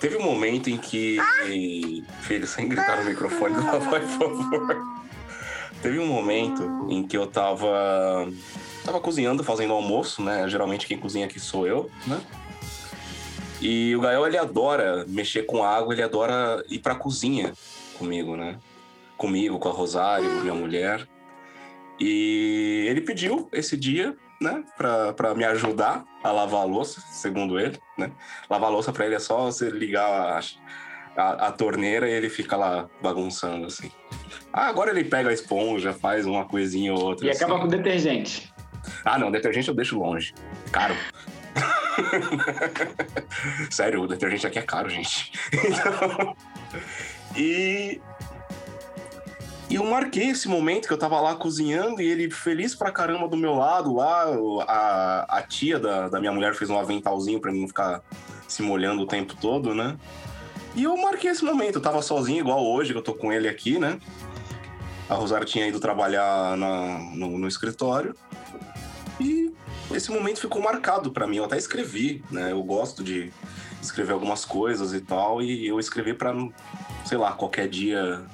Teve um momento em que. Filho, sem gritar no microfone do papai, por favor. Teve um momento em que eu tava. Tava cozinhando, fazendo almoço, né? Geralmente quem cozinha aqui sou eu, né? E o Gael, ele adora mexer com água, ele adora ir pra cozinha comigo, né? Comigo, com a Rosário, minha mulher. E ele pediu esse dia né, para me ajudar a lavar a louça, segundo ele, né? Lavar a louça para ele é só você ligar a, a, a, torneira e ele fica lá bagunçando, assim. Ah, agora ele pega a esponja, faz uma coisinha ou outra. E assim. acaba com detergente. Ah, não, detergente eu deixo longe. Caro. <laughs> Sério, o detergente aqui é caro, gente. Então... <laughs> E e eu marquei esse momento que eu tava lá cozinhando e ele feliz pra caramba do meu lado lá. A, a tia da, da minha mulher fez um aventalzinho pra mim ficar se molhando o tempo todo, né? E eu marquei esse momento. Eu tava sozinho, igual hoje, que eu tô com ele aqui, né? A Rosário tinha ido trabalhar na, no, no escritório. E esse momento ficou marcado para mim. Eu até escrevi, né? Eu gosto de escrever algumas coisas e tal. E eu escrevi para, sei lá, qualquer dia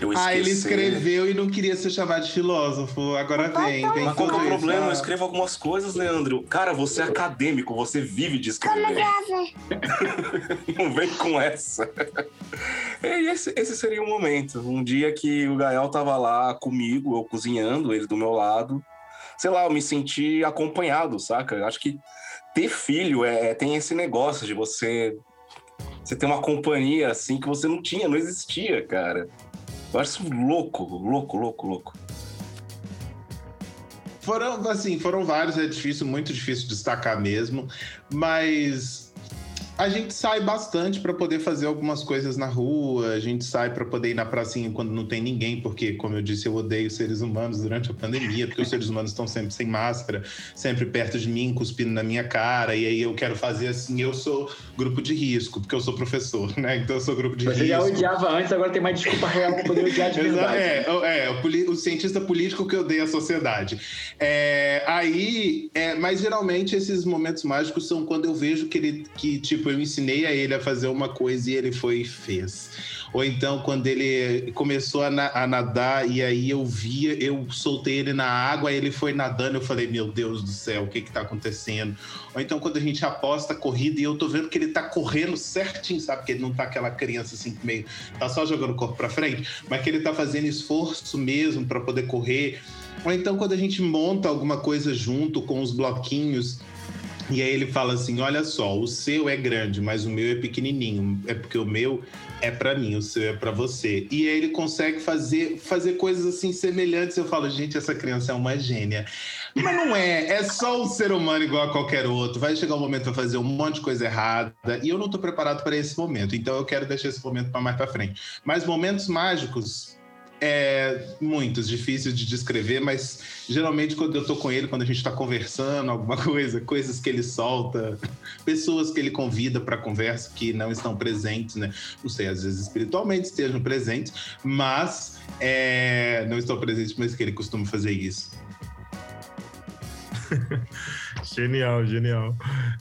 eu esqueci. Ah, ele escreveu e não queria ser chamado de filósofo. Agora vem. vem Mas qual é o problema? Eu escrevo algumas coisas, Leandro. Cara, você é acadêmico, você vive de escrever. <laughs> não vem com essa. E esse, esse seria o momento. Um dia que o Gael tava lá comigo, eu cozinhando, ele do meu lado. Sei lá, eu me senti acompanhado, saca? Eu acho que ter filho é, tem esse negócio de você Você tem uma companhia assim que você não tinha, não existia, cara. Eu acho louco, louco, louco, louco. Foram, assim, foram vários, é difícil, muito difícil destacar mesmo, mas a gente sai bastante para poder fazer algumas coisas na rua, a gente sai para poder ir na pracinha quando não tem ninguém, porque, como eu disse, eu odeio seres humanos durante a pandemia, porque os seres humanos estão sempre sem máscara, sempre perto de mim, cuspindo na minha cara, e aí eu quero fazer assim, eu sou grupo de risco, porque eu sou professor, né? Então eu sou grupo de Você risco. Você já odiava antes, agora tem mais desculpa real para poder odiar de <laughs> verdade. É, é o, o, cientista político que odeia a sociedade. É, aí, é, mas geralmente esses momentos mágicos são quando eu vejo que ele, que tipo, tipo, eu ensinei a ele a fazer uma coisa e ele foi e fez. Ou então, quando ele começou a, na, a, nadar e aí eu via, eu soltei ele na água, ele foi nadando, eu falei, meu Deus do céu, o que que tá acontecendo? Ou então, quando a gente aposta a corrida e eu tô vendo que ele tá correndo certinho, sabe? Que ele não tá aquela criança assim, meio, tá só jogando o corpo pra frente, mas que ele tá fazendo esforço mesmo para poder correr. Ou então, quando a gente monta alguma coisa junto com os bloquinhos e aí ele fala assim: olha só, o seu é grande, mas o meu é pequenininho. É porque o meu é para mim, o seu é para você. E aí ele consegue fazer, fazer coisas assim semelhantes. Eu falo, gente, essa criança é uma gênia. Mas não é, é só um ser humano igual a qualquer outro. Vai chegar um momento para fazer um monte de coisa errada e eu não estou preparado para esse momento. Então eu quero deixar esse momento para mais para frente. Mas momentos mágicos é, muitos, difícil de descrever, mas geralmente quando eu tô com ele, quando a gente tá conversando, alguma <laughs> coisa, coisas que ele solta, pessoas que ele convida para conversa que não estão presentes, né? Não sei, às vezes espiritualmente estejam presentes, mas é, não estão presentes, mas que ele costuma fazer isso. <laughs> genial, genial.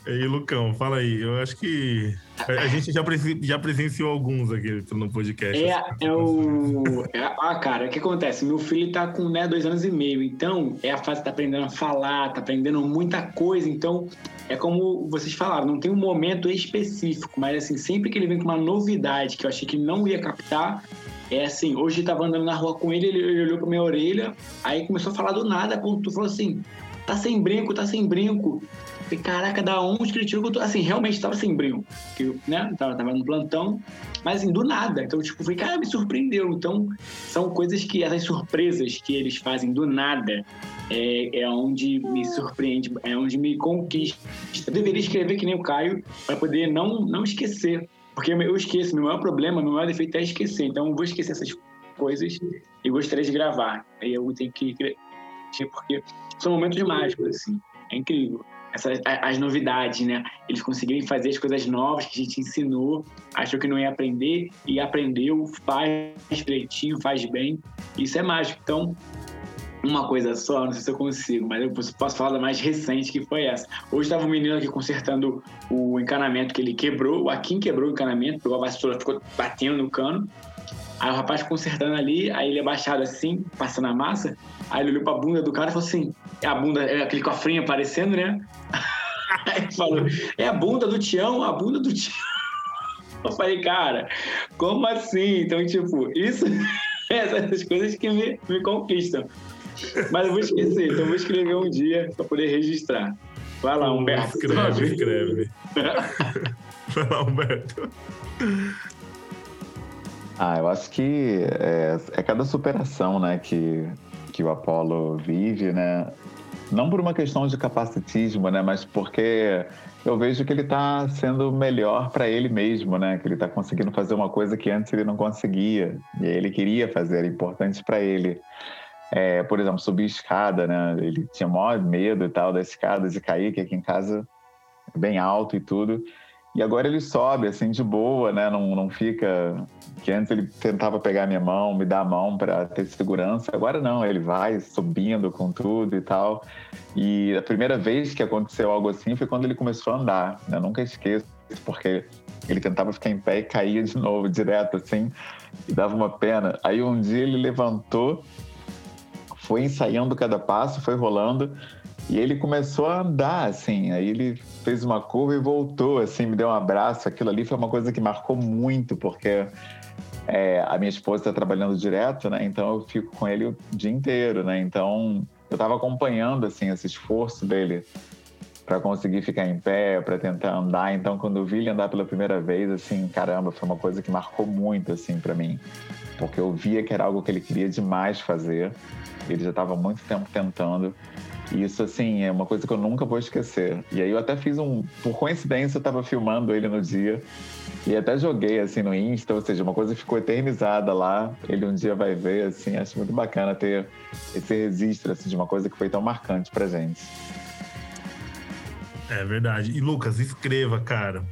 E Lucão, fala aí. Eu acho que a gente já, já presenciou alguns aqui no podcast. É, é o. É, ah, cara, o que acontece? Meu filho tá com né, dois anos e meio, então é a fase que tá aprendendo a falar, tá aprendendo muita coisa. Então, é como vocês falaram, não tem um momento específico, mas assim, sempre que ele vem com uma novidade que eu achei que não ia captar, é assim, hoje eu tava andando na rua com ele, ele olhou pra minha orelha, aí começou a falar do nada, tu falou assim, tá sem brinco, tá sem brinco. Falei, caraca, da onde que ele tirou que. Assim, realmente tava sem brinco. Porque, né, tava, tava no plantão, mas assim, do nada. Então, tipo, falei, cara, me surpreendeu. Então, são coisas que, essas surpresas que eles fazem do nada, é, é onde me surpreende, é onde me conquista. Eu deveria escrever que nem o Caio, para poder não, não esquecer. Porque eu esqueço, meu maior problema, meu maior defeito é esquecer. Então, eu vou esquecer essas coisas e gostaria de gravar. Aí eu tenho que porque são momentos mágicos, assim. É incrível. Essas, as novidades, né? Eles conseguirem fazer as coisas novas que a gente ensinou, achou que não ia aprender e aprendeu, faz direitinho, faz bem. Isso é mágico. Então, uma coisa só, não sei se eu consigo, mas eu posso falar da mais recente que foi essa. Hoje estava um menino aqui consertando o encanamento que ele quebrou, o Akin quebrou o encanamento, pegou a vassoura, ficou batendo no cano. Aí o rapaz consertando ali, aí ele abaixado assim, passando a massa, aí ele olhou pra bunda do cara e falou assim: é a bunda, é aquele cofrinho aparecendo, né? <laughs> Aí ele falou: é a bunda do Tião, a bunda do Tião. <laughs> Eu falei, cara, como assim? Então, tipo, isso, <laughs> essas coisas que me, me conquistam. Mas eu vou esquecer, então eu vou escrever um dia para poder registrar. Vai lá, Humberto. Escreve, escreve. Vai lá, Humberto. Ah, eu acho que é, é, cada superação, né, que, que o Apolo vive, né? Não por uma questão de capacitismo, né, mas porque eu vejo que ele está sendo melhor para ele mesmo, né? Que ele está conseguindo fazer uma coisa que antes ele não conseguia e ele queria fazer, era importante para ele. É, por exemplo, subir escada, né? Ele tinha maior medo e tal da escada de cair, que aqui em casa é bem alto e tudo. E agora ele sobe, assim, de boa, né? Não, não fica. Que antes ele tentava pegar minha mão, me dar a mão para ter segurança. Agora não, ele vai subindo com tudo e tal. E a primeira vez que aconteceu algo assim foi quando ele começou a andar. Né? Eu nunca esqueço, porque ele tentava ficar em pé e caía de novo, direto, assim, e dava uma pena. Aí um dia ele levantou, foi ensaiando cada passo, foi rolando. E ele começou a andar, assim. Aí ele fez uma curva e voltou, assim, me deu um abraço. Aquilo ali foi uma coisa que marcou muito, porque é, a minha esposa está trabalhando direto, né? Então eu fico com ele o dia inteiro, né? Então eu estava acompanhando, assim, esse esforço dele para conseguir ficar em pé, para tentar andar. Então, quando eu vi ele andar pela primeira vez, assim, caramba, foi uma coisa que marcou muito, assim, para mim. Porque eu via que era algo que ele queria demais fazer. Ele já estava muito tempo tentando. E isso, assim, é uma coisa que eu nunca vou esquecer. E aí eu até fiz um... Por coincidência, eu estava filmando ele no dia. E até joguei, assim, no Insta. Ou seja, uma coisa ficou eternizada lá. Ele um dia vai ver, assim. Acho muito bacana ter esse registro, assim, de uma coisa que foi tão marcante pra gente. É verdade. E Lucas, escreva, cara.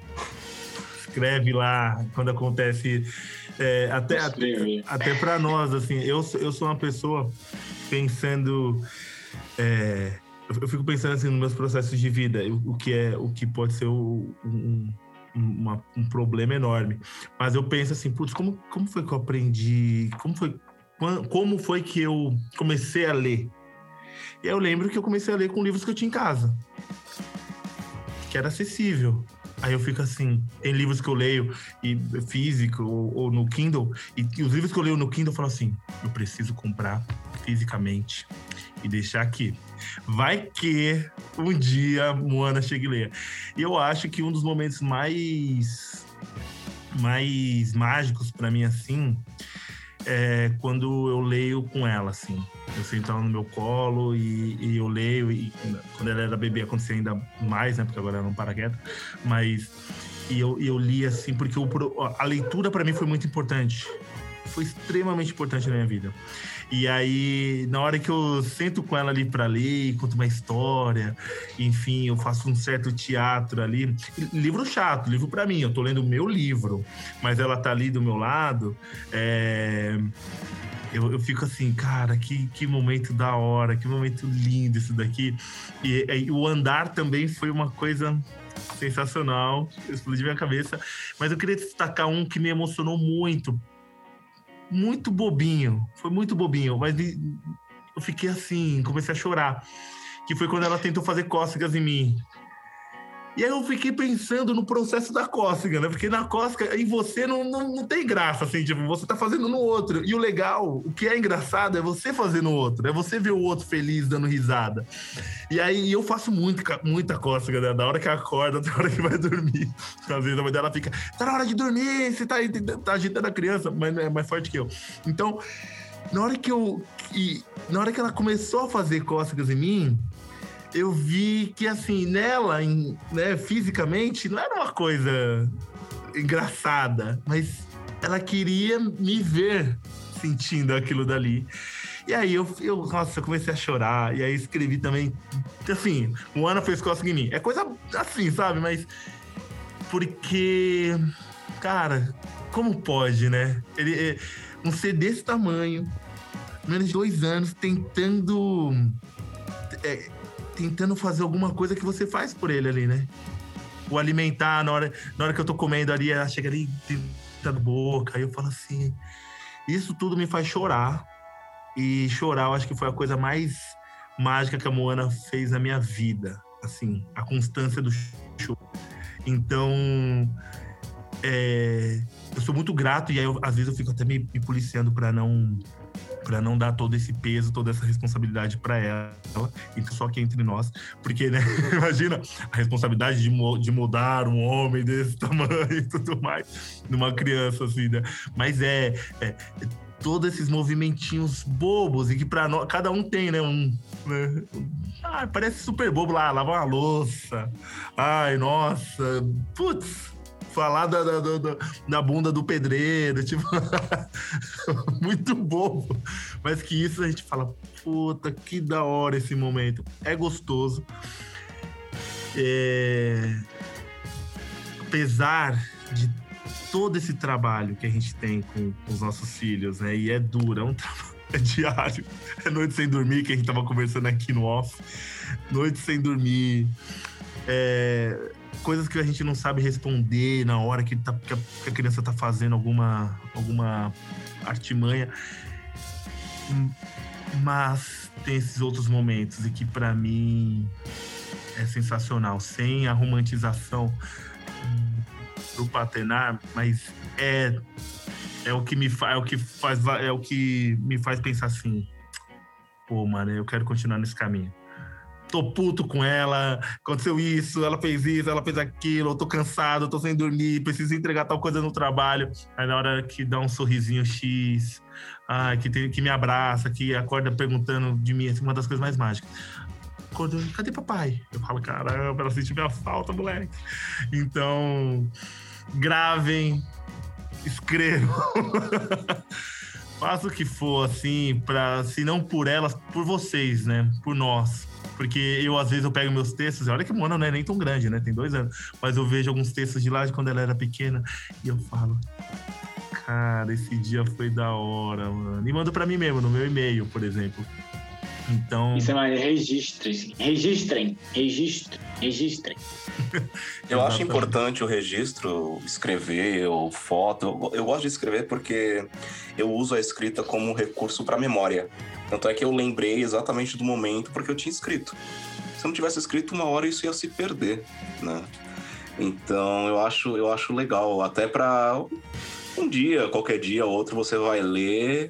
Escreve lá quando acontece. É, até até, até para nós, assim, eu, eu sou uma pessoa pensando. É, eu fico pensando assim nos meus processos de vida, o que é o que pode ser um, um, uma, um problema enorme. Mas eu penso assim, putz, como, como foi que eu aprendi? Como foi, como foi que eu comecei a ler? E eu lembro que eu comecei a ler com livros que eu tinha em casa que era acessível. Aí eu fico assim, tem livros que eu leio e físico ou, ou no Kindle e, e, os livros que eu leio no Kindle eu falo assim, eu preciso comprar fisicamente e deixar aqui. Vai que um dia Moana chegue e. E eu acho que um dos momentos mais mais mágicos para mim assim é quando eu leio com ela, assim. Eu sento ela no meu colo e, e, eu leio. E quando ela era bebê acontecia ainda mais, né? Porque agora ela não para quieta. Mas. E eu, eu li assim, porque eu, a leitura para mim foi muito importante. Foi extremamente importante na minha vida. E aí, na hora que eu sento com ela ali para ler, conto uma história, enfim, eu faço um certo teatro ali. Livro chato, livro para mim, eu tô lendo o meu livro, mas ela tá ali do meu lado. É... Eu, eu, fico assim, cara, que, que momento da hora, que momento lindo isso daqui. E, e o andar também foi uma coisa sensacional, explodiu minha cabeça. Mas eu queria destacar um que me emocionou muito, muito bobinho. Foi muito bobinho, mas eu fiquei assim, comecei a chorar. Que foi quando ela tentou fazer cócegas em mim. E aí eu fiquei pensando no processo da cócega, né? Porque na cócega, em você não, não, não, tem graça, assim, tipo, você tá fazendo no outro. E o legal, o que é engraçado é você fazer no outro, é você ver o outro feliz, dando risada. E aí eu faço muito, muita cócega, né? Da hora que acorda <laughs> até a hora que vai dormir. Às vezes a mãe dela fica, tá na hora de dormir, você tá, tá agitando a criança, mas é mais forte que eu. Então, na hora que eu. E, na hora que ela começou a fazer cócegas em mim, eu vi que, assim, nela, em, né, fisicamente, não era uma coisa engraçada, mas ela queria me ver sentindo aquilo dali. E aí eu, eu, nossa, eu comecei a chorar. E aí escrevi também. Assim, o Ana fez cócega em mim. É coisa assim, sabe? Mas. Porque. Cara, como pode, né? Ele, é, um ser desse tamanho, menos de dois anos, tentando. É, tentando fazer alguma coisa que você faz por ele ali, né? O alimentar, na hora, na hora que eu tô comendo ali, ela chega ali, tentando boca, aí eu falo assim. Isso tudo me faz chorar. E chorar, eu acho que foi a coisa mais mágica que a Moana fez na minha vida. Assim, a constância do choro. Então, é, eu sou muito grato e aí eu, às vezes eu fico até me, me policiando para não para não dar todo esse peso, toda essa responsabilidade para ela, então só que entre nós, porque, né, <laughs> imagina a responsabilidade de, de mudar um homem desse <laughs> tamanho e tudo mais, numa criança assim, né? Mas é, é todos esses movimentinhos bobos e que para nós cada um tem, né, um, né? Ah, parece super bobo lá, lavar uma louça. Ai, nossa, putz, falar da, da, da, da bunda do pedreiro, tipo, <laughs> muito bobo. Mas que isso a gente fala, puta, que da hora esse momento. É gostoso. É... Apesar de todo esse trabalho que a gente tem com, com os nossos filhos, né? E é duro, é um <laughs> trabalho é diário. É noite sem dormir, que a gente tava conversando aqui no off. Noite sem dormir. É, coisas que a gente não sabe responder na hora que, tá, que, a, que a criança está fazendo alguma, alguma artimanha. Mas tem esses outros momentos e que para mim é sensacional, sem a romantização do paternar, mas é é o que me é o que faz é o que me faz pensar assim, pô, mano, eu quero continuar nesse caminho. Tô puto com ela, aconteceu isso, ela fez isso, ela fez aquilo, tô cansado, tô sem dormir, preciso entregar tal coisa no trabalho. Aí na hora que dá um sorrisinho X, ai, que, tem, que me abraça, que acorda perguntando de mim, assim, uma das coisas mais mágicas. Acorda, cadê papai? Eu falo, caramba, ela sentiu minha falta, moleque. Então, gravem, escrevam. <laughs> Faça o que for, assim, para se não por elas, por vocês, né? Por nós. Porque eu, às vezes, eu pego meus textos, olha que Mona não é nem tão grande, né? Tem dois anos. Mas eu vejo alguns textos de lá de quando ela era pequena e eu falo, cara, esse dia foi da hora, mano. E mando para mim mesmo, no meu e-mail, por exemplo. Então. Isso é mais registrem. Registrem. Registrem. <laughs> Registrem. Eu acho importante o registro, escrever ou foto. Eu, gosto de escrever porque eu uso a escrita como um recurso para memória. Tanto é que eu lembrei exatamente do momento porque eu tinha escrito. Se eu não tivesse escrito uma hora, isso ia se perder, né? Então eu acho, eu acho legal, até para um dia, qualquer dia, outro, você vai ler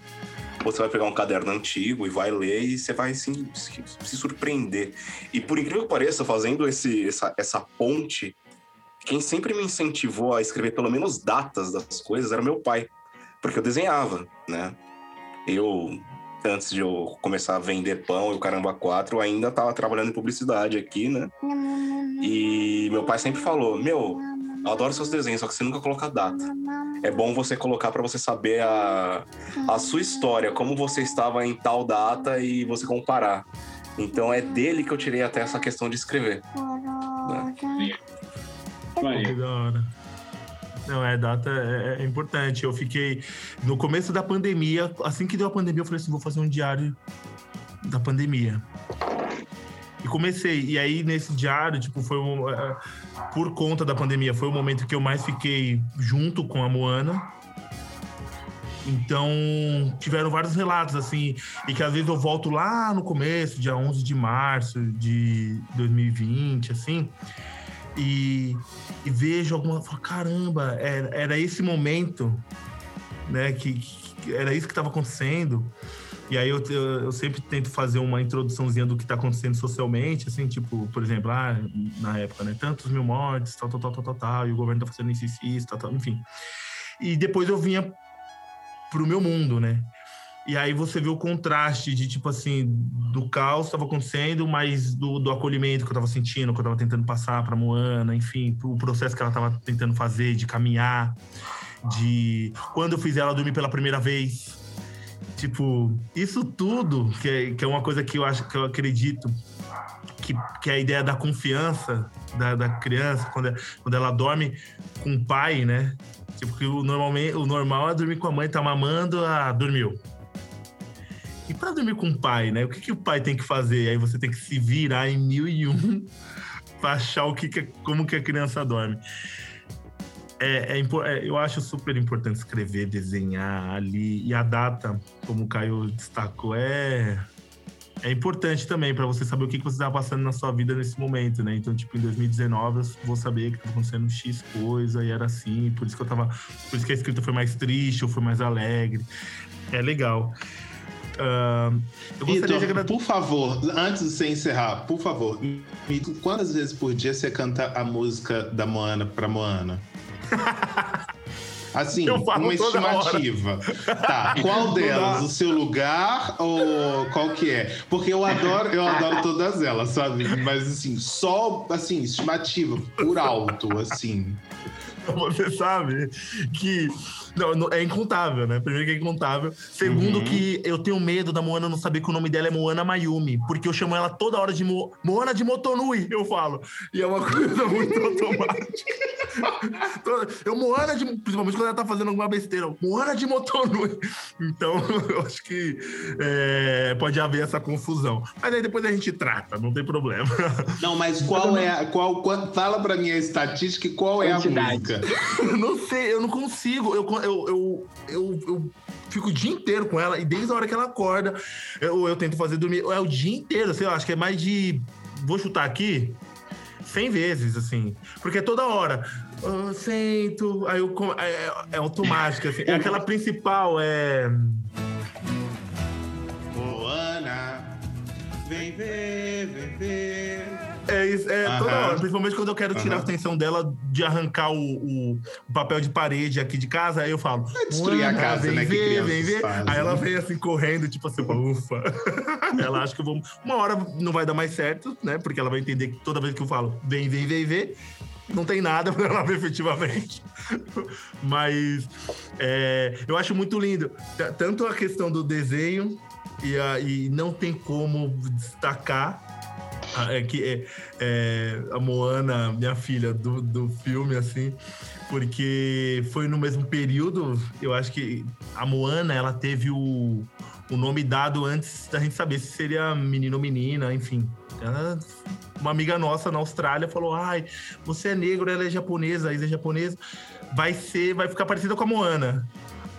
você vai pegar um caderno antigo e vai ler e você vai se, se, se surpreender. E por incrível que pareça, fazendo esse, essa, essa ponte, quem sempre me incentivou a escrever pelo menos datas das coisas era meu pai, porque eu desenhava, né? Eu, antes de eu começar a vender pão e o caramba quatro, ainda estava trabalhando em publicidade aqui, né? E meu pai sempre falou: Meu, eu adoro seus desenhos, só que você nunca coloca data. É bom você colocar para você saber a, a sua história, como você estava em tal data e você comparar. Então é dele que eu tirei até essa questão de escrever. Né? Que da hora. Não, é, data é, é, importante. Eu fiquei. No começo da pandemia, assim que deu a pandemia, eu falei assim: vou fazer um diário da pandemia. E comecei. E aí, nesse diário, tipo, foi um, uh, por conta da pandemia, foi o momento que eu mais fiquei junto com a Moana. Então, tiveram vários relatos, assim, e que às vezes eu volto lá no começo, dia 11 de março de 2020, assim, e, e vejo alguma. Falo, caramba, era, era esse momento, né, que, que era isso que estava acontecendo. E aí eu, eu, eu, sempre tento fazer uma introduçãozinha do que está acontecendo socialmente, assim, tipo, por exemplo, ah, na época, né? Tantos mil mortes, tal, tal, tal, tal, tal, tal, e o governo tá fazendo isso, isso, tal, tal, enfim. E depois eu vinha pro meu mundo, né? E aí você vê o contraste de, tipo assim, do caos que estava acontecendo, mas do, do acolhimento que eu estava sentindo, que eu estava tentando passar para Moana, enfim, o processo que ela estava tentando fazer, de caminhar, de... Quando eu fiz ela dormir pela primeira vez, Tipo, isso tudo, que é, que é uma coisa que eu acho que eu acredito que, que é a ideia da confiança da, da criança, quando, quando ela dorme com o pai, né? Tipo, que o, normalmente, o normal é dormir com a mãe, tá mamando, ah, dormiu. E para dormir com o pai, né? O que, que o pai tem que fazer? Aí você tem que se virar em mil e um <laughs> para achar o que, que como que a criança dorme é, é, é, eu acho super importante escrever, desenhar ali. E a data, como o Caio destacou, é, é importante também para você saber o que, que você está passando na sua vida nesse momento, né? Então, tipo, em 2019 eu vou saber que estava acontecendo X coisa e era assim, por isso que eu tava. Por isso que a escrita foi mais triste ou foi mais alegre. É legal. Uh, Vitor, por favor, antes de você encerrar, por favor, quantas vezes por dia você canta a música da Moana pra Moana? <laughs> Assim, uma estimativa. Tá, <laughs> qual delas? O seu lugar ou qual que é? Porque eu adoro, eu adoro todas elas, sabe? Mas assim, só assim, estimativa, por alto, assim. <laughs> Você sabe que não, não, é incontável, né? Primeiro que é incontável. Segundo uhum. que eu tenho medo da Moana não saber que o nome dela é Moana Mayumi. Porque eu chamo ela toda hora de Mo... Moana de Motonui, eu falo. E é uma <laughs> coisa muito automática. <laughs> eu, Moana de... Principalmente quando ela tá fazendo alguma besteira. Moana de Motonui. Então, eu acho que é, pode haver essa confusão. Mas aí depois a gente trata, não tem problema. Não, mas qual é a... Qual, qual, fala pra mim a estatística e qual é a música? <laughs> não sei, eu não consigo. Eu, eu, eu, eu, eu fico o dia inteiro com ela e desde a hora que ela acorda, eu, eu tento fazer dormir. É o dia inteiro, sei lá, acho que é mais de. Vou chutar aqui. 100 vezes, assim. Porque é toda hora. Eu sento, aí eu. É, é, é automático, assim. É aquela principal, é. Moana. Vem ver, vem ver. É, isso, é toda hora, principalmente quando eu quero tirar a atenção dela de arrancar o, o- o papel de parede aqui de casa, aí eu falo. destruir a "Moana, casa, vem né, ver, vem ver. fazem. Aí ela vem assim correndo, tipo assim, ufa. <laughs> ela acha que eu vou. Uma hora não vai dar mais certo, né? Porque ela vai entender que toda vez que eu falo vem, vem, vem, vem, não tem nada pra ela ver efetivamente. <laughs> Mas é, eu acho muito lindo. Tanto a questão do desenho e, a- e não tem como destacar a- é que é, é, a Moana, minha filha, do, do filme, assim, porque foi no mesmo período, eu acho que a Moana, ela teve o, o nome dado antes da gente saber se seria menino ou menina, enfim. Ela- uma amiga nossa na Austrália falou, ai, você é negro, ela é japonesa, a Isa é japonesa, vai ser, vai ficar parecida com a Moana.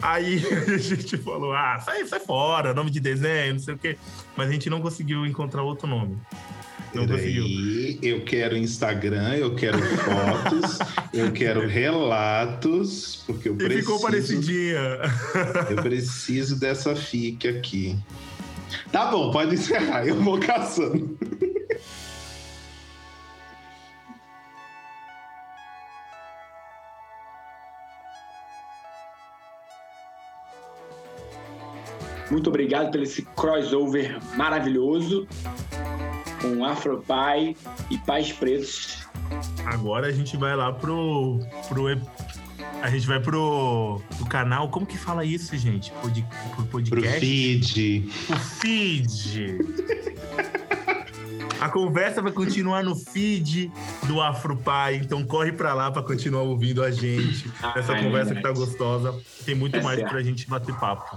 Aí <laughs> a gente falou, ah, sai, sai fora, nome de desenho, não sei o quê. Mas a gente não conseguiu encontrar outro nome. Peraí, eu quero Instagram, eu quero fotos, <laughs> eu quero relatos, porque eu E preciso. ficou parecidinha. Eu <laughs> preciso dessa fique aqui. Tá bom, pode encerrar, eu vou caçando. Muito obrigado pelo esse crossover maravilhoso com Afropai e Pais Pretos. Agora a gente vai lá pro. pro a gente vai pro, pro canal. Como que fala isso, gente? Pod, pro Pro podcast? feed. O feed. A conversa vai continuar no feed do Afropai, então corre pra lá pra continuar ouvindo a gente. Essa Ah, é conversa que tá gostosa. Tem muito É mais certo. pra gente bater papo.